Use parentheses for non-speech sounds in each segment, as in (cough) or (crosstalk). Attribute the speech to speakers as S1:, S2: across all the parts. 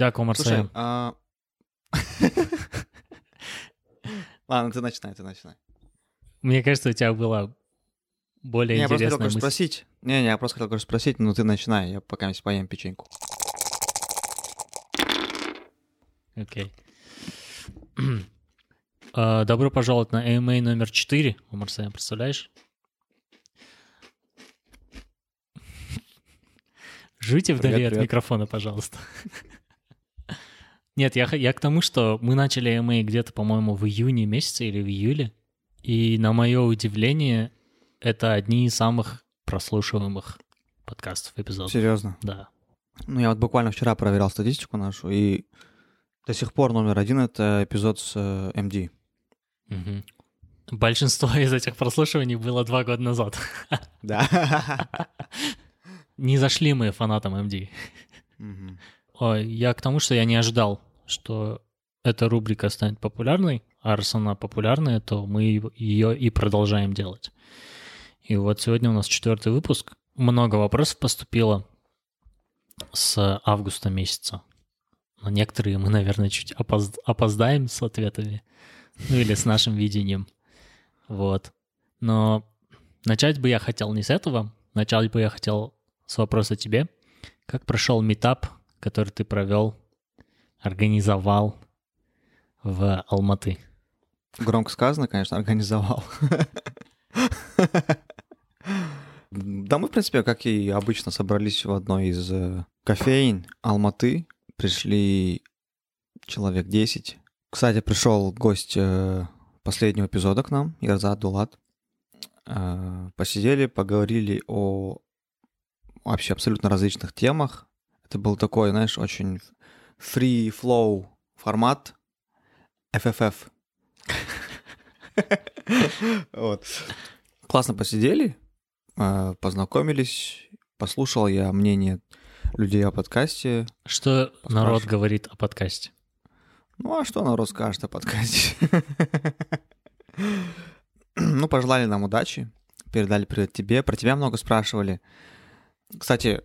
S1: Дякую, Марсель.
S2: А... (laughs) Ладно, ты начинай, ты начинай.
S1: Мне кажется, у тебя была более
S2: Не, я просто
S1: интересная
S2: хотел
S1: мысль.
S2: спросить. Не-не, я просто хотел спросить, но ты начинай, я пока поем печеньку.
S1: Окей. (clears throat) А, Добро пожаловать на AMA номер 4 у Марселя, представляешь? (laughs) Жуйте вдали
S2: Привет,
S1: от
S2: привет.
S1: микрофона, пожалуйста. (laughs) Нет, я, я к тому, что мы начали AMA где-то, по-моему, в июне месяце или в июле. И на мое удивление, это одни из самых прослушиваемых подкастов, эпизодов.
S2: Серьезно.
S1: Да.
S2: Ну, я вот буквально вчера проверял статистику нашу, и до сих пор номер один — это эпизод с э, MD.
S1: Мгм. Большинство (laughs) из этих прослушиваний было два года назад. (laughs)
S2: Да.
S1: Не зашли мы фанатам MD. Я к тому, что я не ожидал, что эта рубрика станет популярной, а раз она популярная, то мы ее и продолжаем делать. И вот сегодня у нас четвертый выпуск. Много вопросов поступило с августа месяца. На некоторые мы, наверное, чуть опоз- опоздаем с ответами. Ну или с нашим видением. Вот. Но начать бы я хотел не с этого. Начать бы я хотел с вопроса тебе. Как прошел метап, который ты провел, организовал в Алматы?
S2: Громко сказано, конечно, организовал. Да, мы, в принципе, как и обычно, собрались в одной из э, кофеин Алматы. Пришли человек 10. Кстати, пришел гость э, последнего эпизода к нам, Ярзат Дулат. Э, Посидели, поговорили о вообще абсолютно различных темах. Это был такой, знаешь, очень free flow формат FFF. (laughs) Вот. Классно посидели, э, познакомились, послушал я мнение людей о подкасте.
S1: Что народ говорит о подкасте?
S2: Ну а что народ скажет о подкасте? (laughs) Ну, пожелали нам удачи, передали привет тебе. Про тебя много спрашивали. Кстати,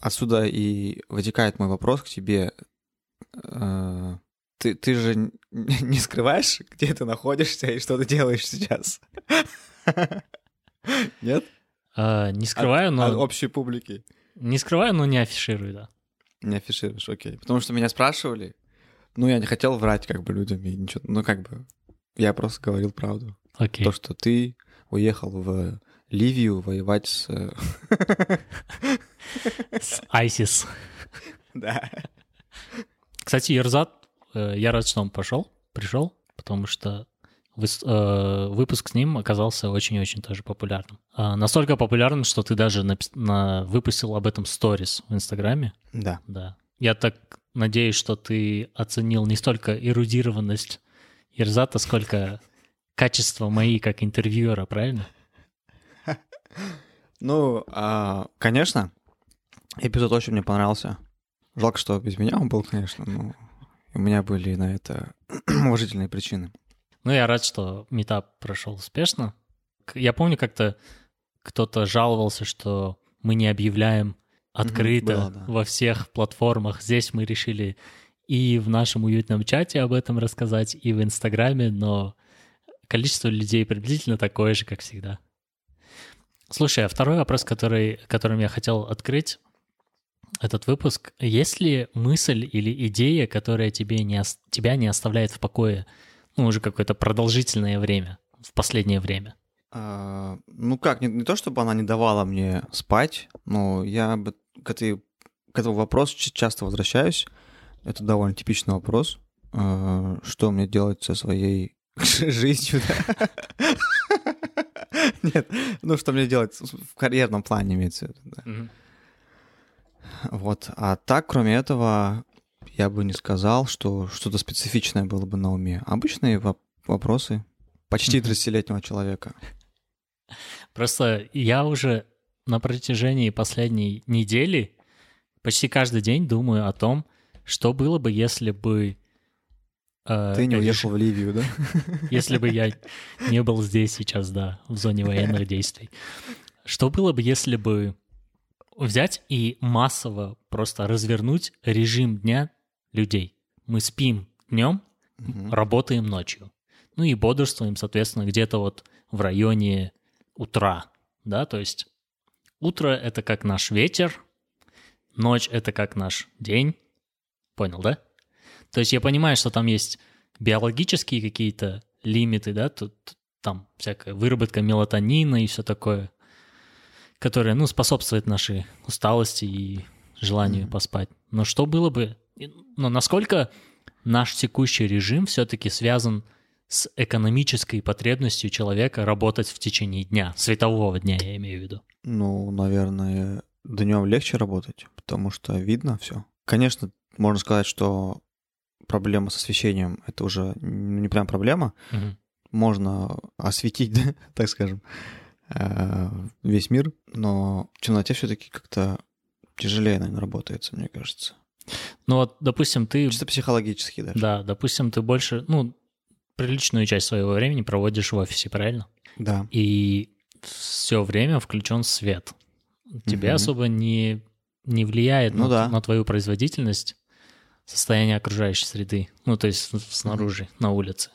S2: отсюда и вытекает мой вопрос к тебе. Э, Ты, ты же (laughs) не скрываешь, где ты находишься и что ты делаешь сейчас? (laughs) Нет?
S1: А, не скрываю,
S2: От
S1: но
S2: общей публики.
S1: не скрываю, но не афиширую, да.
S2: Не афишируешь, окей. Потому что меня спрашивали, ну, я не хотел врать как бы людям и ничего, ну, как бы, я просто говорил правду.
S1: Окей.
S2: То, что ты уехал в Ливию воевать с... (laughs)
S1: С ISIS.
S2: Да.
S1: Кстати, Ерзат, э, я рад, что он пошел, пришел, потому что э, выпуск с ним оказался очень-очень тоже популярным. А, Настолько популярным, что ты даже выпустил об этом сторис в Инстаграме.
S2: Да.
S1: Да. Я так надеюсь, что ты оценил не столько эрудированность Ерзата, сколько качество мои как интервьюера, правильно?
S2: Ну, а, конечно, эпизод очень мне понравился. Жалко, что без меня он был, конечно, но у меня были на это (clears throat) уважительные причины.
S1: Ну, я рад, что метап прошел успешно. Я помню, как-то кто-то жаловался, что мы не объявляем открыто
S2: было, да.
S1: во всех платформах. Здесь мы решили и в нашем уютном чате об этом рассказать, и в Инстаграме, но количество людей приблизительно такое же, как всегда. Слушай, а второй вопрос, который, которым я хотел открыть этот выпуск. Есть ли мысль или идея, которая тебе не, тебя не оставляет в покое ну, уже какое-то продолжительное время, в последнее время?
S2: А, ну как, не, не то чтобы она не давала мне спать, но я бы к, этой, к этому вопросу часто возвращаюсь. Это довольно типичный вопрос. А, что мне делать со своей (laughs) жизнью? (laughs) Нет, ну что мне делать в карьерном плане имеется в виду, да. Вот. А так, кроме этого, я бы не сказал, что что-то специфичное было бы на уме. Обычные воп- вопросы почти
S1: Мгм.
S2: 30-летнего человека.
S1: Просто я уже на протяжении последней недели почти каждый день думаю о том, что было бы, если бы... э,
S2: Ты не уехал в Ливию, да? (laughs)
S1: Если бы я не был здесь сейчас, да, в зоне военных (laughs) действий. Что было бы, если бы взять и массово просто развернуть режим дня людей. Мы спим днем,
S2: Мгм.
S1: работаем ночью. Ну и бодрствуем, соответственно, где-то вот в районе утра, да, то есть утро — это как наш ветер, ночь — это как наш день. Понял, да? То есть я понимаю, что там есть биологические какие-то лимиты, да, тут там всякая выработка мелатонина и все такое, которое, ну, способствует нашей усталости и желанию
S2: Мгм.
S1: поспать. Но что было бы... Но насколько наш текущий режим все-таки связан с экономической потребностью человека работать в течение дня, светового дня, я имею в виду.
S2: Ну, наверное, днем легче работать, потому что видно все. Конечно, можно сказать, что проблема с освещением это уже ну, не прям проблема.
S1: Мгм.
S2: Можно осветить, (laughs) да, так скажем, весь мир, но в темноте все-таки как-то тяжелее, наверное, работается, мне кажется.
S1: Ну вот, допустим, ты...
S2: Чисто психологически даже.
S1: Да, допустим, ты больше, ну, приличную часть своего времени проводишь в офисе, правильно?
S2: Да.
S1: И все время включен свет. Тебе
S2: Мгм.
S1: особо не, не влияет
S2: Ну
S1: на,
S2: да.
S1: на твою производительность состояние окружающей среды. Ну, то есть снаружи, на улице.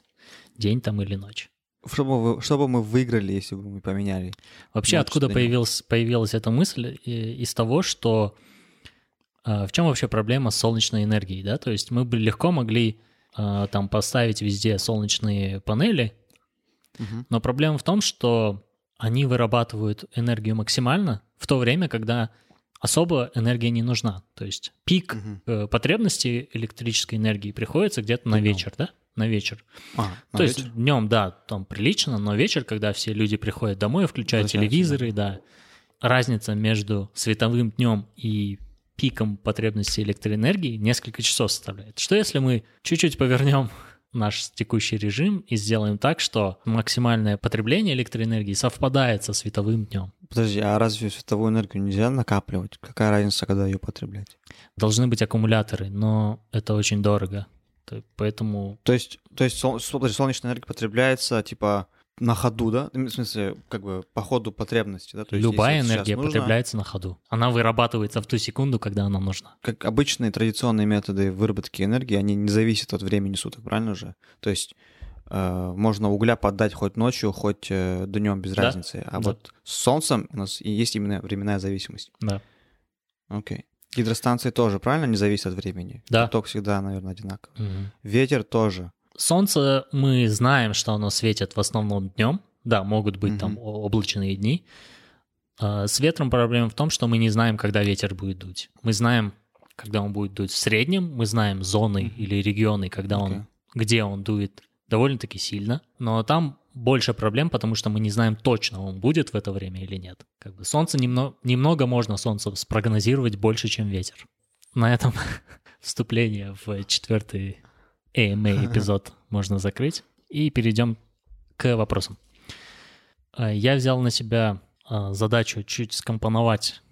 S1: День там или ночь.
S2: Что бы, вы- что бы мы выиграли, если бы мы поменяли?
S1: Вообще, откуда появилась, появилась эта мысль? Из того, что а, в чем вообще проблема с солнечной энергией, да? То есть мы бы легко могли а, там поставить везде солнечные панели,
S2: Мгм.
S1: но проблема в том, что они вырабатывают энергию максимально в то время, когда особо энергия не нужна. То есть пик э, потребности электрической энергии приходится где-то на вечер, да? На вечер.
S2: А, на
S1: То
S2: вечер?
S1: есть днем, да, там прилично, но вечер, когда все люди приходят домой, включают
S2: Возвращаются,
S1: телевизоры, да. Разница между световым днем и пиком потребности электроэнергии несколько часов составляет. Что если мы чуть-чуть повернем (laughs) наш текущий режим и сделаем так, что максимальное потребление электроэнергии совпадает со световым днем?
S2: Подожди, а разве световую энергию нельзя накапливать? Какая разница, когда ее потреблять?
S1: Должны быть аккумуляторы, но это очень дорого. То- Поэтому
S2: То есть, то есть сол- солнечная энергия потребляется типа на ходу, да? В смысле, как бы по ходу потребности, да? То есть,
S1: любая энергия
S2: нужно,
S1: потребляется на ходу. Она вырабатывается в ту секунду, когда она нужна.
S2: Как обычные традиционные методы выработки энергии, они не зависят от времени суток, правильно же? То есть э, можно угля поддать хоть ночью, хоть днем без
S1: Да,
S2: разницы. А
S1: да.
S2: вот с солнцем у нас и есть именно временная зависимость.
S1: Да.
S2: Окей. Гидростанции тоже, правильно, не зависят от времени?
S1: Да.
S2: Поток всегда, наверное, одинаковый.
S1: Мгм.
S2: Ветер тоже.
S1: Солнце, мы знаем, что оно светит в основном днем. Да, могут быть там
S2: Мгм.
S1: о- облачные дни. А С ветром проблема в том, что мы не знаем, когда ветер будет дуть. Мы знаем, когда он будет дуть в среднем, мы знаем зоны или регионы, когда
S2: Окей.
S1: он, где он дует довольно-таки сильно. Но там больше проблем, потому что мы не знаем точно, он будет в это время или нет. Как бы солнце немного, немного можно солнце спрогнозировать больше, чем ветер. На этом (laughs) вступление в четвертый AMA эпизод можно закрыть. И перейдем к вопросам. А, Я взял на себя а, задачу чуть скомпоновать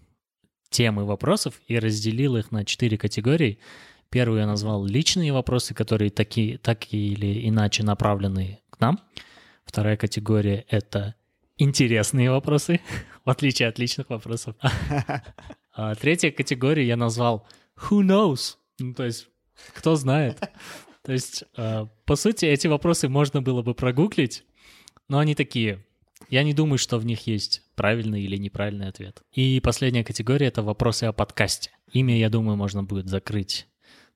S1: темы вопросов и разделил их на четыре категории. Первую я назвал личные вопросы, которые такие, так или иначе направлены к нам. Вторая категория — это интересные вопросы, (laughs) в отличие от личных вопросов. (laughs) А третья категория я назвал «Who knows?» Ну, то есть, кто знает. (laughs) То есть, э, по сути, эти вопросы можно было бы прогуглить, но они такие. Я не думаю, что в них есть правильный или неправильный ответ. И последняя категория — это вопросы о подкасте. Ими, я думаю, можно будет закрыть.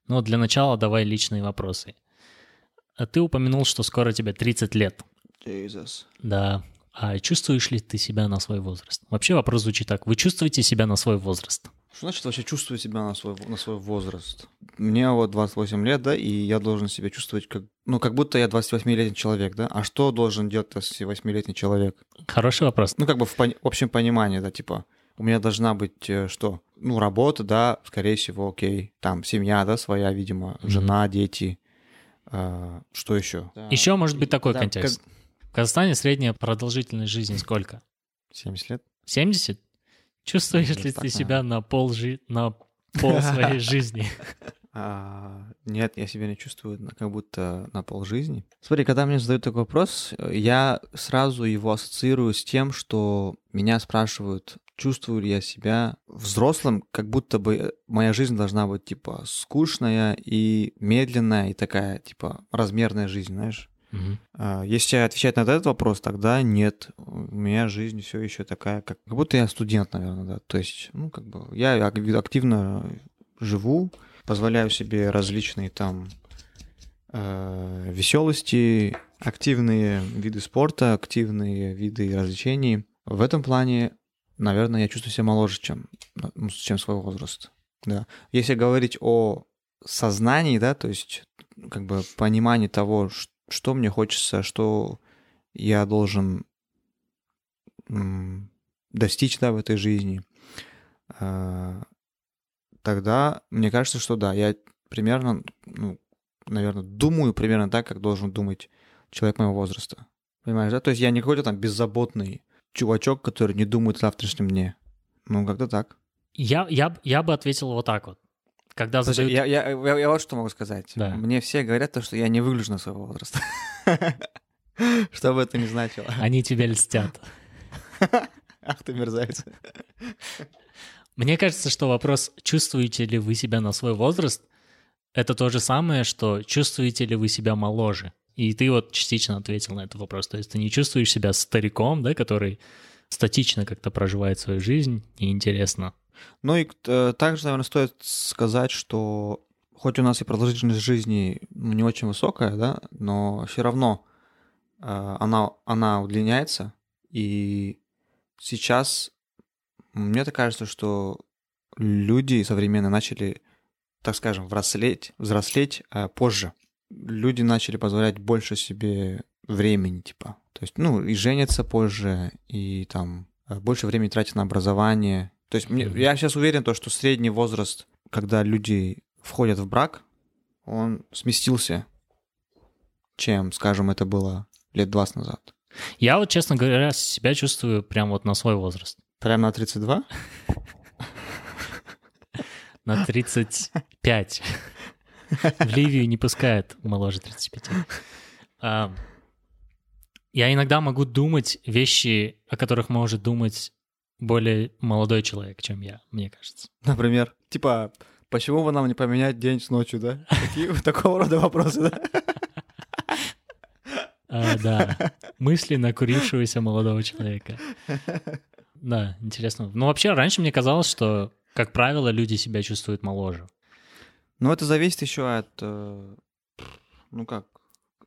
S1: Но для начала давай личные вопросы. А Ты упомянул, что скоро тебе 30 лет.
S2: Jesus.
S1: Да. А чувствуешь ли ты себя на свой возраст? Вообще вопрос звучит так. Вы чувствуете себя на свой возраст?
S2: Что значит вообще чувствую себя на свой, на свой возраст? Мне вот 28 лет, да, и я должен себя чувствовать как... Ну, как будто я 28-летний человек, да? А что должен делать 28-летний человек?
S1: Хороший вопрос.
S2: Ну, как бы в пони- общем понимании, да, типа, у меня должна быть э, что? Ну, работа, да, скорее всего, окей. Там семья, да, своя, видимо,
S1: Мгм.
S2: жена, дети. А, что еще?
S1: Еще может быть такой
S2: Да,
S1: контекст. В Казахстане средняя продолжительность жизни сколько?
S2: 70 лет?
S1: 70? Чувствуешь
S2: Может,
S1: ли
S2: так,
S1: ты
S2: да.
S1: себя на пол, жи- на пол своей (laughs) жизни?
S2: А, нет, я себя не чувствую на- как будто на полжизни. Смотри, когда мне задают такой вопрос, я сразу его ассоциирую с тем, что меня спрашивают, чувствую ли я себя взрослым, как будто бы моя жизнь должна быть, типа, скучная и медленная, и такая, типа, размерная жизнь, знаешь?
S1: Мгм.
S2: Если отвечать на этот вопрос, тогда нет. У меня жизнь все еще такая, как, как будто я студент, наверное, да. То есть, ну, как бы, я ак- активно живу, позволяю себе различные там э, веселости, активные виды спорта, активные виды развлечений. В этом плане, наверное, я чувствую себя моложе, чем, ну, чем свой возраст. Да. Если говорить о сознании, да, то есть как бы понимании того, что мне хочется, что я должен достичь да, в этой жизни, а, тогда мне кажется, что да, я примерно, ну, наверное, думаю примерно так, как должен думать человек моего возраста. Понимаешь, да? То есть я не какой-то там беззаботный чувачок, который не думает о завтрашнем дне. Ну, как-то так.
S1: Я, я, я бы ответил вот так вот. Когда
S2: Слушай,
S1: задают...
S2: я, я, я, я вот что могу сказать.
S1: Да.
S2: Мне все говорят то, что я не выгляжу на своего возраста. (laughs) Что бы это ни значило.
S1: Они тебя льстят. (laughs)
S2: Ах ты мерзавец.
S1: Мне кажется, что вопрос, чувствуете ли вы себя на свой возраст, это то же самое, что чувствуете ли вы себя моложе. И ты вот частично ответил на этот вопрос. То есть ты не чувствуешь себя стариком, да, который статично как-то проживает свою жизнь, и интересно.
S2: Ну и э, также, наверное, стоит сказать, что хоть у нас и продолжительность жизни не очень высокая, да, но все равно э, она, она удлиняется. И сейчас мне так кажется, что люди современные начали, так скажем, взрослеть, взрослеть э, позже. Люди начали позволять больше себе времени, типа. То есть, ну, и женятся позже, и там э, больше времени тратят на образование. То есть, мне, я сейчас уверен, то, что средний возраст, когда люди входят в брак, он сместился, чем, скажем, это было лет 20 назад.
S1: Я вот, честно говоря, себя чувствую прям вот на свой возраст.
S2: Прямо на 32? (laughs)
S1: На 35. В Ливию не пускают моложе 35. А, Я иногда могу думать вещи, о которых может думать более молодой человек, чем я, мне кажется.
S2: Например, типа, почему бы нам не поменять день с ночью, да? Такие, такого рода вопросы, да?
S1: А, да, мысли накурившегося молодого человека. Да, интересно. Ну, вообще, раньше мне казалось, что, как правило, люди себя чувствуют моложе.
S2: Ну, это зависит еще от, э, ну как,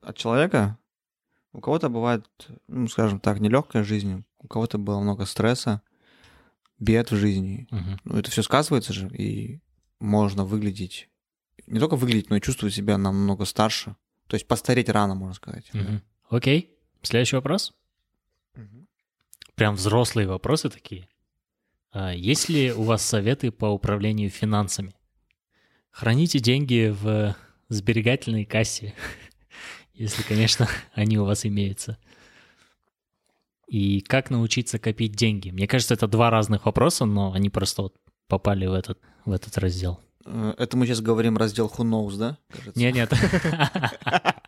S2: от человека. У кого-то бывает, ну, скажем так, нелегкая жизнь, у кого-то было много стресса, бед в жизни.
S1: Мгм.
S2: Ну, это все сказывается же, и можно выглядеть, не только выглядеть, но и чувствовать себя намного старше. То есть постареть рано, можно сказать.
S1: Мгм. Окей, следующий вопрос. Прям взрослые вопросы такие. А Есть ли у вас советы по управлению финансами? Храните деньги в сберегательной кассе, (laughs) если, конечно, они у вас имеются. И как научиться копить деньги? Мне кажется, это два разных вопроса, но они просто вот попали в этот, в этот раздел.
S2: Э, Это мы сейчас говорим раздел Who Knows, да?
S1: Нет, нет. (laughs)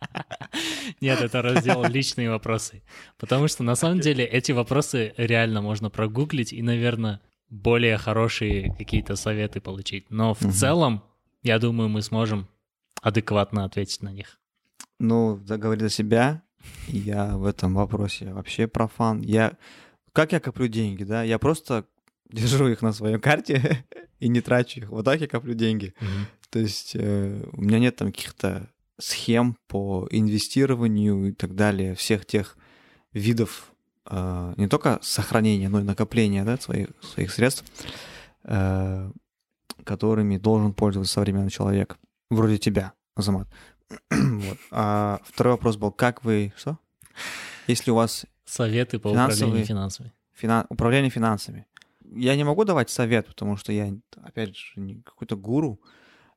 S1: Нет, это раздел личные вопросы. Потому что на самом деле эти вопросы реально можно прогуглить и, наверное, более хорошие какие-то советы получить. Но в целом, я думаю, мы сможем адекватно ответить на них.
S2: Ну, да, говорит за себя, я в этом вопросе вообще профан. Я, как я коплю деньги, да? Я просто (laughs) держу их на своей карте (laughs) и не трачу их. Вот так я коплю деньги. То есть э, у меня нет там каких-то схем по инвестированию и так далее, всех тех видов э, не только сохранения, но и накопления да, своих, своих средств, э, которыми должен пользоваться современный человек, вроде тебя, Азамат. (clears throat) вот. А второй вопрос был, как вы... Что? Если у вас
S1: Советы по
S2: Финансовые.
S1: управлению финансами.
S2: фина- управление финансами. Я не могу давать совет, потому что я, опять же, не какой-то гуру.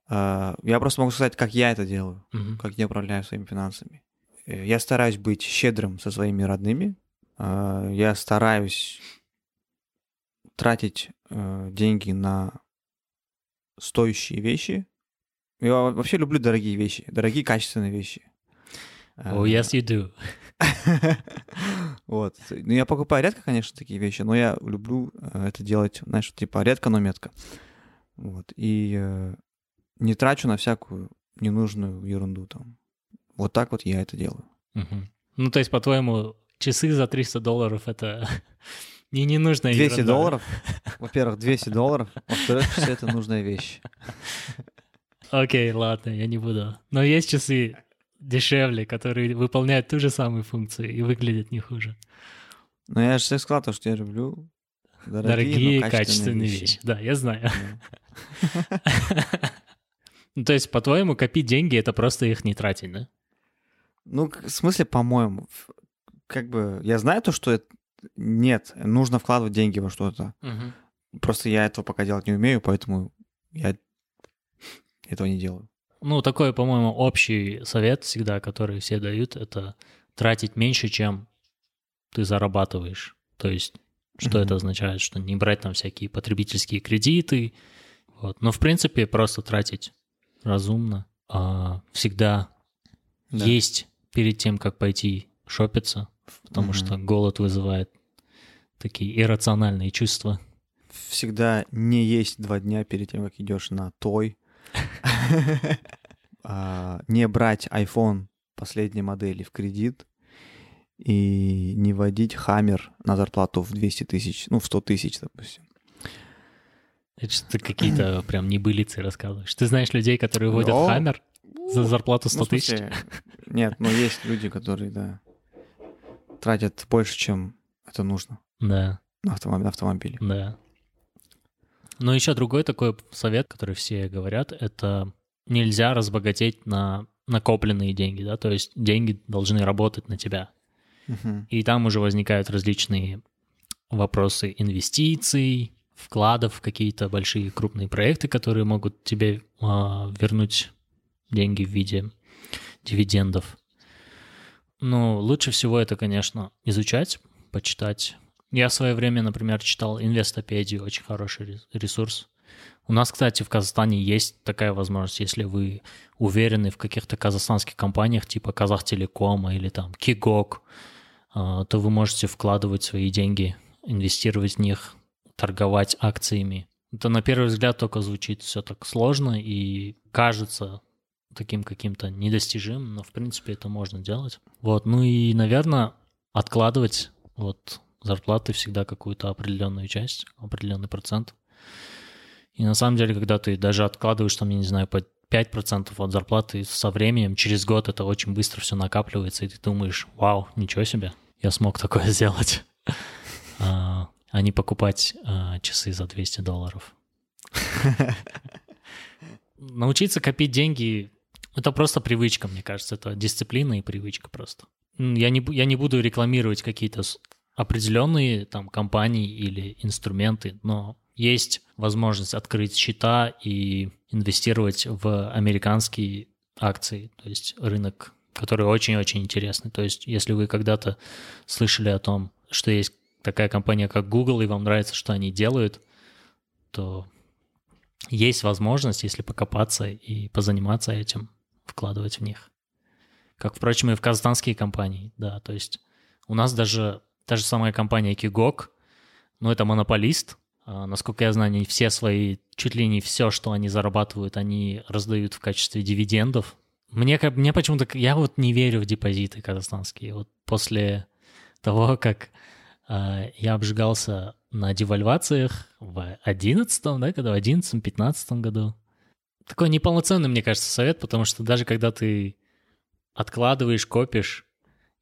S2: А, Я просто могу сказать, как я это делаю,
S1: Мгм.
S2: как я управляю своими финансами. Э, Я стараюсь быть щедрым со своими родными. А, Я стараюсь тратить э, деньги на стоящие вещи. Я вообще люблю дорогие вещи, дорогие качественные вещи.
S1: Oh, yes, you do. (laughs)
S2: Вот. Ну, я покупаю редко, конечно, такие вещи, но я люблю э, это делать, знаешь, типа редко, но метко. Вот. И э, не трачу на всякую ненужную ерунду там. Вот так вот я это делаю.
S1: Мгм. Ну, то есть, по-твоему, часы за 300 долларов — это (laughs) не ненужная
S2: 200
S1: ерунда?
S2: долларов. Во-первых, 200 долларов. Во-вторых, часы — это нужная вещь.
S1: Окей, ладно, я не буду. Но есть часы дешевле, которые выполняют ту же самую функцию и выглядят не хуже.
S2: Но я же сказал, то, что я люблю дорогие,
S1: Дорогие,
S2: но
S1: качественные вещи. Да, я знаю. (laughs) Ну, то есть, по-твоему, копить деньги — это просто их не тратить, да?
S2: Ну, в смысле, по-моему, как бы я знаю то, что это... нет, нужно вкладывать деньги во что-то. Просто я этого пока делать не умею, поэтому я этого не делаю.
S1: Ну, такой, по-моему, общий совет всегда, который все дают, это тратить меньше, чем ты зарабатываешь. То есть, что
S2: Мгм.
S1: это означает? Что не брать там всякие потребительские кредиты. Вот. Но, в принципе, просто тратить разумно. А, всегда
S2: Да.
S1: есть перед тем, как пойти шопиться, потому
S2: Мгм.
S1: что голод вызывает такие иррациональные чувства.
S2: Всегда не есть два дня перед тем, как идешь на той. (laughs) А, Не брать iPhone последней модели в кредит и не водить Хаммер на зарплату в 200 тысяч, ну, в 100 тысяч, допустим.
S1: Это что ты какие-то (clears throat) прям небылицы рассказываешь. Ты знаешь людей, которые водят
S2: О,
S1: Хаммер за зарплату 100
S2: Ну,
S1: тысяч?
S2: Нет, но есть люди, которые, да, тратят больше, чем это нужно
S1: Да,
S2: на автомобиль. На автомобиле.
S1: да. Но еще другой такой совет, который все говорят, это нельзя разбогатеть на накопленные деньги, да, то есть деньги должны работать на тебя.
S2: Мгм.
S1: И там уже возникают различные вопросы инвестиций, вкладов в какие-то большие крупные проекты, которые могут тебе а, вернуть деньги в виде дивидендов. Но лучше всего это, конечно, изучать, почитать. Я в свое время, например, читал Инвестопедию, очень хороший рес- ресурс. У нас, кстати, в Казахстане есть такая возможность, если вы уверены в каких-то казахстанских компаниях, типа Казахтелекома или там Кигок, а, то вы можете вкладывать свои деньги, инвестировать в них, торговать акциями. Это на первый взгляд только звучит все так сложно и кажется таким каким-то недостижимым, но в принципе это можно делать. Вот, ну и, наверное, откладывать вот зарплаты всегда какую-то определенную часть, определенный процент. И на самом деле, когда ты даже откладываешь, там, я не знаю, по 5% от зарплаты со временем, через год это очень быстро все накапливается, и ты думаешь, вау, ничего себе, я смог такое (laughs) сделать. А, а не покупать а, часы за 200 долларов. (laughs) Научиться копить деньги — это просто привычка, мне кажется. Это дисциплина и привычка просто. Я не, я не буду рекламировать какие-то определенные там компании или инструменты, но есть возможность открыть счета и инвестировать в американские акции, то есть рынок, который очень-очень интересный. То есть если вы когда-то слышали о том, что есть такая компания, как Google, и вам нравится, что они делают, то есть возможность, если покопаться и позаниматься этим, вкладывать в них. Как, впрочем, и в казахстанские компании, да, то есть у нас даже та же самая компания Кигок, ну, это монополист, А, насколько я знаю, они все свои, чуть ли не все, что они зарабатывают, они раздают в качестве дивидендов. Мне, как- мне почему-то, я вот не верю в депозиты казахстанские. Вот после того, как а, я обжигался на девальвациях в 11 да, когда в 11-15 году. Такой неполноценный, мне кажется, совет, потому что даже когда ты откладываешь, копишь,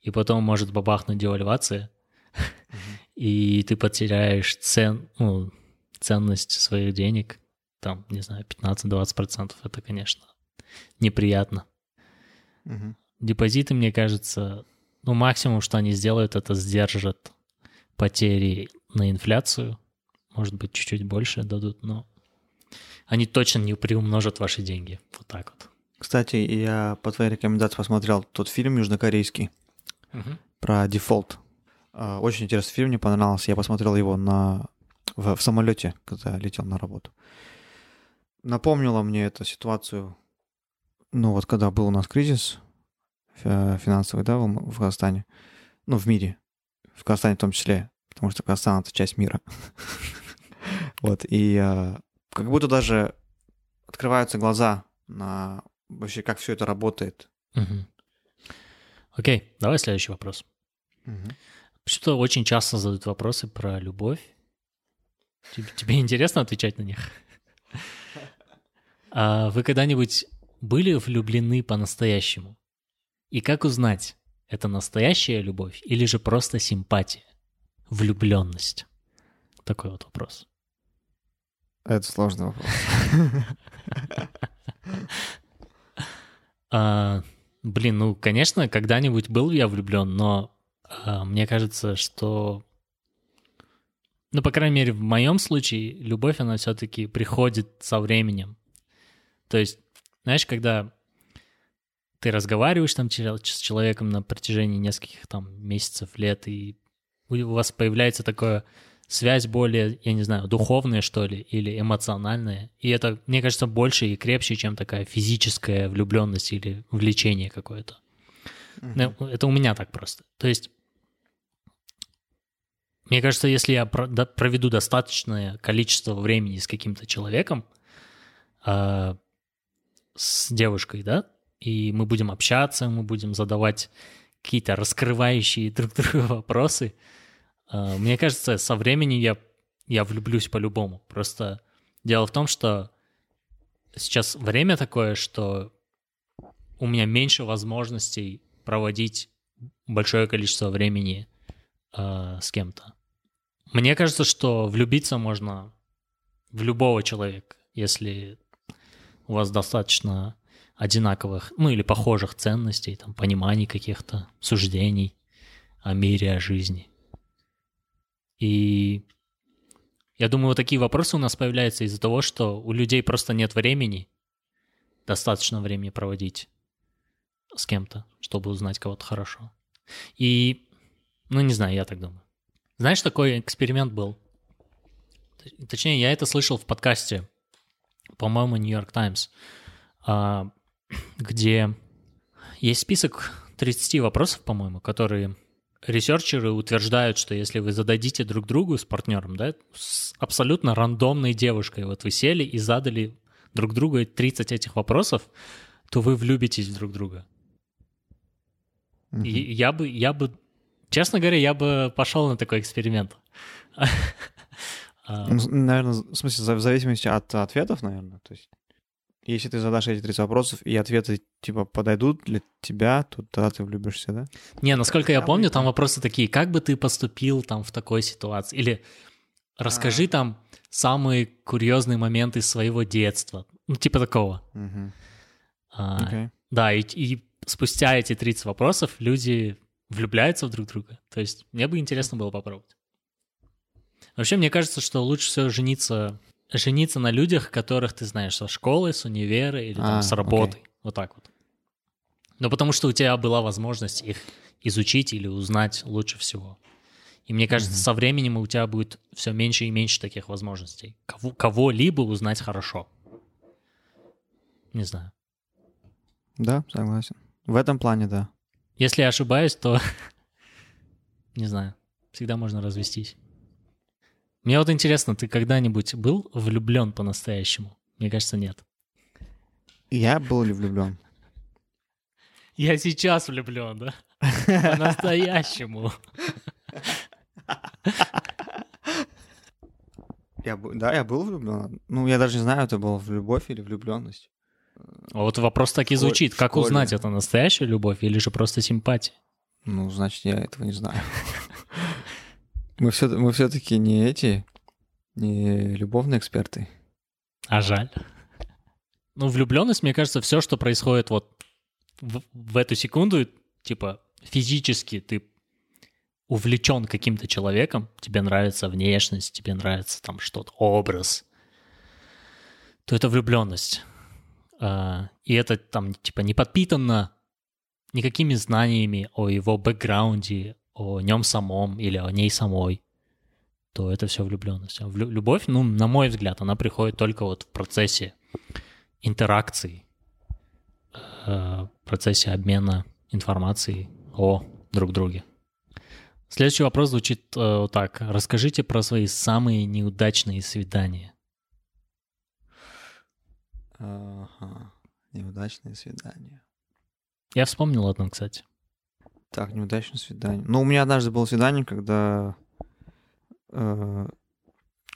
S1: и потом может бабахнуть девальвация, и ты потеряешь цен, ну, ценность своих денег, там, не знаю, 15-20%, это, конечно, неприятно. Депозиты, мне кажется, ну, максимум, что они сделают, это сдержат потери на инфляцию. Может быть, чуть-чуть больше дадут, но они точно не приумножат ваши деньги. Вот так вот.
S2: Кстати, я по твоей рекомендации посмотрел тот фильм южнокорейский про дефолт. А, Очень интересный фильм, мне понравился. Я посмотрел его на... в, в самолете, когда летел на работу. Напомнило мне эту ситуацию, ну вот когда был у нас кризис финансовый, да, в Казахстане. Ну, в мире. В Казахстане в том числе. Потому что Казахстан — это часть мира. (laughs) Вот, и э, как будто даже открываются глаза на вообще, как все это работает.
S1: Мгм. Окей, давай следующий вопрос. Почему-то очень часто задают вопросы про любовь. Тебе, тебе интересно отвечать на них? А вы когда-нибудь были влюблены по-настоящему? И как узнать, это настоящая любовь или же просто симпатия, влюбленность? Такой вот вопрос.
S2: Это сложный вопрос. (laughs)
S1: А, блин, ну, конечно, когда-нибудь был я влюблен, но а, мне кажется, что... Ну, по крайней мере, в моем случае любовь, она все-таки приходит со временем. То есть, знаешь, когда ты разговариваешь там с человеком на протяжении нескольких там месяцев, лет, и у вас появляется такая связь более, я не знаю, духовная, что ли, или эмоциональная. И это, мне кажется, больше и крепче, чем такая физическая влюбленность или влечение какое-то. Ну, это у меня так просто. То есть, мне кажется, если я проведу достаточное количество времени с каким-то человеком, а, с девушкой, да, и мы будем общаться, мы будем задавать какие-то раскрывающие (laughs) друг друга вопросы, мне кажется, со временем я, я влюблюсь по-любому. Просто дело в том, что сейчас время такое, что у меня меньше возможностей проводить большое количество времени э, с кем-то. Мне кажется, что влюбиться можно в любого человека, если у вас достаточно одинаковых, ну или похожих ценностей, там, пониманий каких-то, суждений о мире, о жизни. И я думаю, вот такие вопросы у нас появляются из-за того, что у людей просто нет времени, достаточно времени проводить с кем-то, чтобы узнать кого-то хорошо. И, ну, не знаю, я так думаю. Знаешь, такой эксперимент был. Точнее, я это слышал в подкасте, по-моему, New York Times, а, (clears throat) где есть список 30 вопросов, по-моему, которые ресерчеры утверждают, что если вы зададите друг другу с партнером, да, с абсолютно рандомной девушкой, вот вы сели и задали друг другу 30 этих вопросов, то вы влюбитесь в друг друга.
S2: Мгм.
S1: И я бы, я бы, честно говоря, я бы пошел на такой эксперимент. (laughs) А,
S2: Ну, наверное, в смысле, в зависимости от ответов, наверное. То есть, если ты задашь эти 30 вопросов, и ответы, типа, подойдут для тебя, то тогда ты влюбишься, да?
S1: Не, насколько я помню, там вопросы такие, как бы ты поступил там в такой ситуации? Или расскажи там самые курьезные моменты своего детства. Ну, типа такого. А. Да, и, и спустя эти 30 вопросов люди влюбляются в друг друга. То есть мне бы интересно было попробовать. Вообще, мне кажется, что лучше всего жениться, жениться на людях, которых ты знаешь со школы, с универа или там
S2: А,
S1: с работы. Вот так вот. Ну, потому что у тебя была возможность их изучить или узнать лучше всего. И мне кажется, со временем у тебя будет все меньше и меньше таких возможностей. Кого, кого-либо узнать хорошо. Не знаю.
S2: Да, согласен. В этом плане, да.
S1: Если я ошибаюсь, то (laughs) не знаю. Всегда можно развестись. Мне вот интересно, ты когда-нибудь был влюблен по-настоящему? Мне кажется, нет.
S2: Я был ли влюблен?
S1: Я сейчас влюблен, да? По-настоящему.
S2: Я, да, я был влюблен. Ну, я даже не знаю, это было в любовь или влюбленность.
S1: А вот вопрос так и звучит. Как узнать, это настоящая любовь или же просто симпатия?
S2: Ну, значит, я этого не знаю. Мы все, мы все-таки не эти, не любовные эксперты.
S1: А жаль. Ну, влюбленность, мне кажется, все, что происходит вот в, в эту секунду, типа физически ты увлечен каким-то человеком, тебе нравится внешность, тебе нравится там что-то, образ, то это влюбленность. А, и это там типа не подпитано никакими знаниями о его бэкграунде, о нем самом или о ней самой, то это все влюбленность. А любовь, ну, на мой взгляд, она приходит только вот в процессе интеракции, э, в процессе обмена информации о друг друге. Следующий вопрос звучит э, вот так. Расскажите про свои самые неудачные свидания.
S2: Ага. Неудачное свидание.
S1: Я вспомнил одно, кстати.
S2: Так, неудачное свидание. Ну, у меня однажды было свидание, когда э,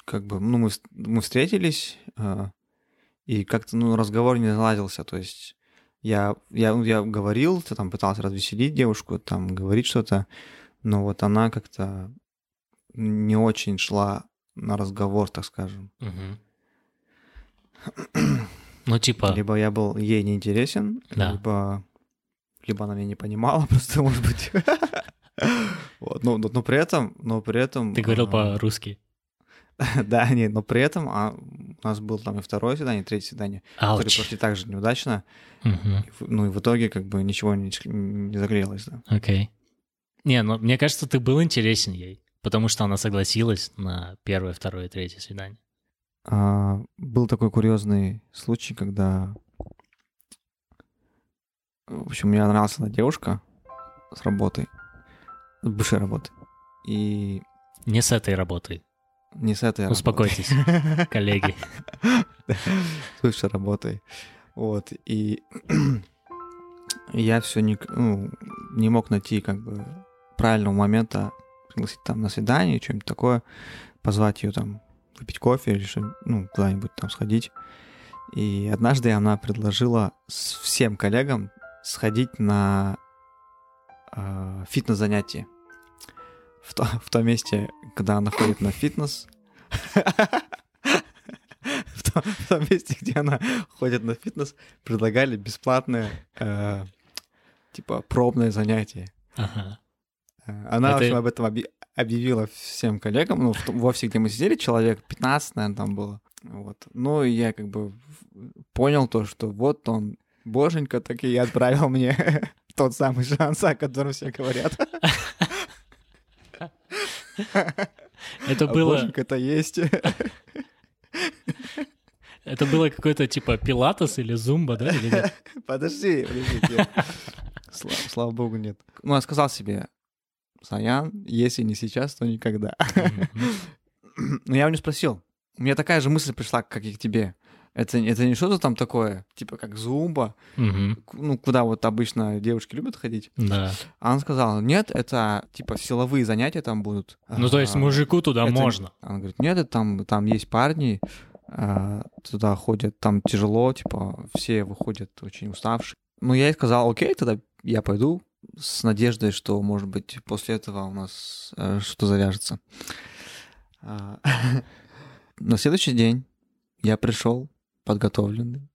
S2: как бы, ну, мы, мы встретились, э, и как-то, ну, разговор не наладился, то есть я, я, я говорил, там пытался развеселить девушку, там говорить что-то, но вот она как-то не очень шла на разговор, так скажем.
S1: Угу. (clears throat) Ну, типа...
S2: Либо я был ей неинтересен,
S1: Да.
S2: либо, либо она меня не понимала, (laughs) просто, может быть. (laughs) Вот, но, но, но при этом, но при этом...
S1: Ты говорил
S2: а,
S1: по-русски. (laughs)
S2: Да, нет, но при этом а, у нас было там и второе свидание, и третье свидание, которые
S1: Ауч.
S2: прошли также неудачно.
S1: Мгм.
S2: И в- Ну и в итоге как бы ничего не, не заклеилось, да.
S1: Окей. Не, ну мне кажется, ты был интересен ей, потому что она согласилась на первое, второе, третье свидание.
S2: А, был такой курьезный случай, когда... В общем, мне нравилась одна девушка с работы, с бывшей работы. И
S1: Не с этой работой.
S2: не с этой работы.
S1: Успокойтесь, (laughs) коллеги.
S2: с бывшей работой. Вот, и (clears throat) я все не, ну, не мог найти как бы правильного момента пригласить там на свидание, что-нибудь такое, позвать ее там выпить кофе или что, ну, куда-нибудь там сходить. И однажды она предложила всем коллегам сходить на э, фитнес-занятие. В, то- в том месте, когда она ходит на фитнес. В том, в том месте, где она ходит на фитнес, предлагали бесплатное, э, типа, пробное занятие.
S1: Ага.
S2: Э, Она,
S1: Это-
S2: в общем, об этом объ- объявила всем коллегам. Ну, в, где мы сидели, человек 15, наверное, там было. Вот. Ну, и я как бы понял то, что вот он, боженька, так и отправил мне (laughs) тот самый шанс, о котором все говорят. (laughs)
S1: Это
S2: А
S1: было,
S2: боженька-то есть. (laughs)
S1: это было какой-то типа пилатес или зумба, да? или нет?
S2: Подожди, подожди. Слава, слава богу, нет. Ну, я сказал себе, Саян, если не сейчас, то никогда. Но я у него спросил. У меня такая же мысль пришла, как и к тебе. Это, это не что-то там такое, типа как зумба, к- ну, куда вот обычно девушки любят ходить.
S1: Да.
S2: А он сказал, нет, это типа силовые занятия там будут.
S1: Ну, то есть
S2: А,
S1: мужику туда
S2: это-
S1: можно.
S2: Он говорит, нет, это там, там есть парни, а, туда ходят, там тяжело, типа, все выходят очень уставшие. Ну, я ей сказал, окей, тогда я пойду с надеждой, что, может быть, после этого у нас э, что-то завяжется. А, (laughs) На следующий день я пришел подготовленный,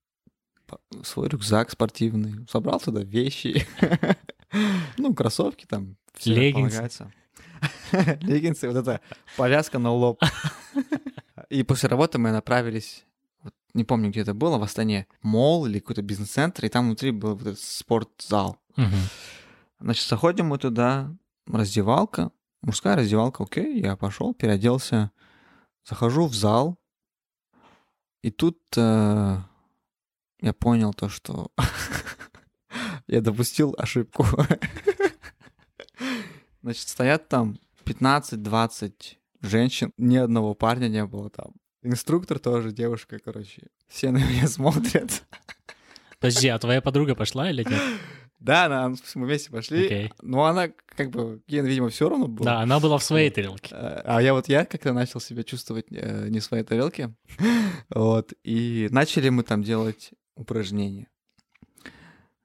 S2: по- свой рюкзак спортивный, собрал туда вещи, (laughs) ну, кроссовки там, все
S1: Леггинсы. (laughs)
S2: Леггинсы, вот эта повязка на лоб. И после работы мы направились, не помню, где это было, в Астане, мол или какой-то бизнес-центр, и там внутри был вот этот спортзал.
S1: Мгм.
S2: Значит, заходим мы туда, раздевалка, мужская раздевалка, окей, я пошел, переоделся, захожу в зал, и тут э, я понял то, что (laughs) я допустил ошибку. Значит, стоят там 15-20 женщин, ни одного парня не было там. Инструктор тоже, девушка, короче. Все на меня (laughs) смотрят.
S1: Подожди, а твоя подруга пошла или нет?
S2: Да, она, мы вместе пошли.
S1: Окей.
S2: Но она, как бы, ей, видимо, все равно было.
S1: Да, она была в своей тарелке.
S2: Э, А я вот я как-то начал себя чувствовать э, не в своей тарелке. (laughs) Вот. И начали мы там делать упражнения.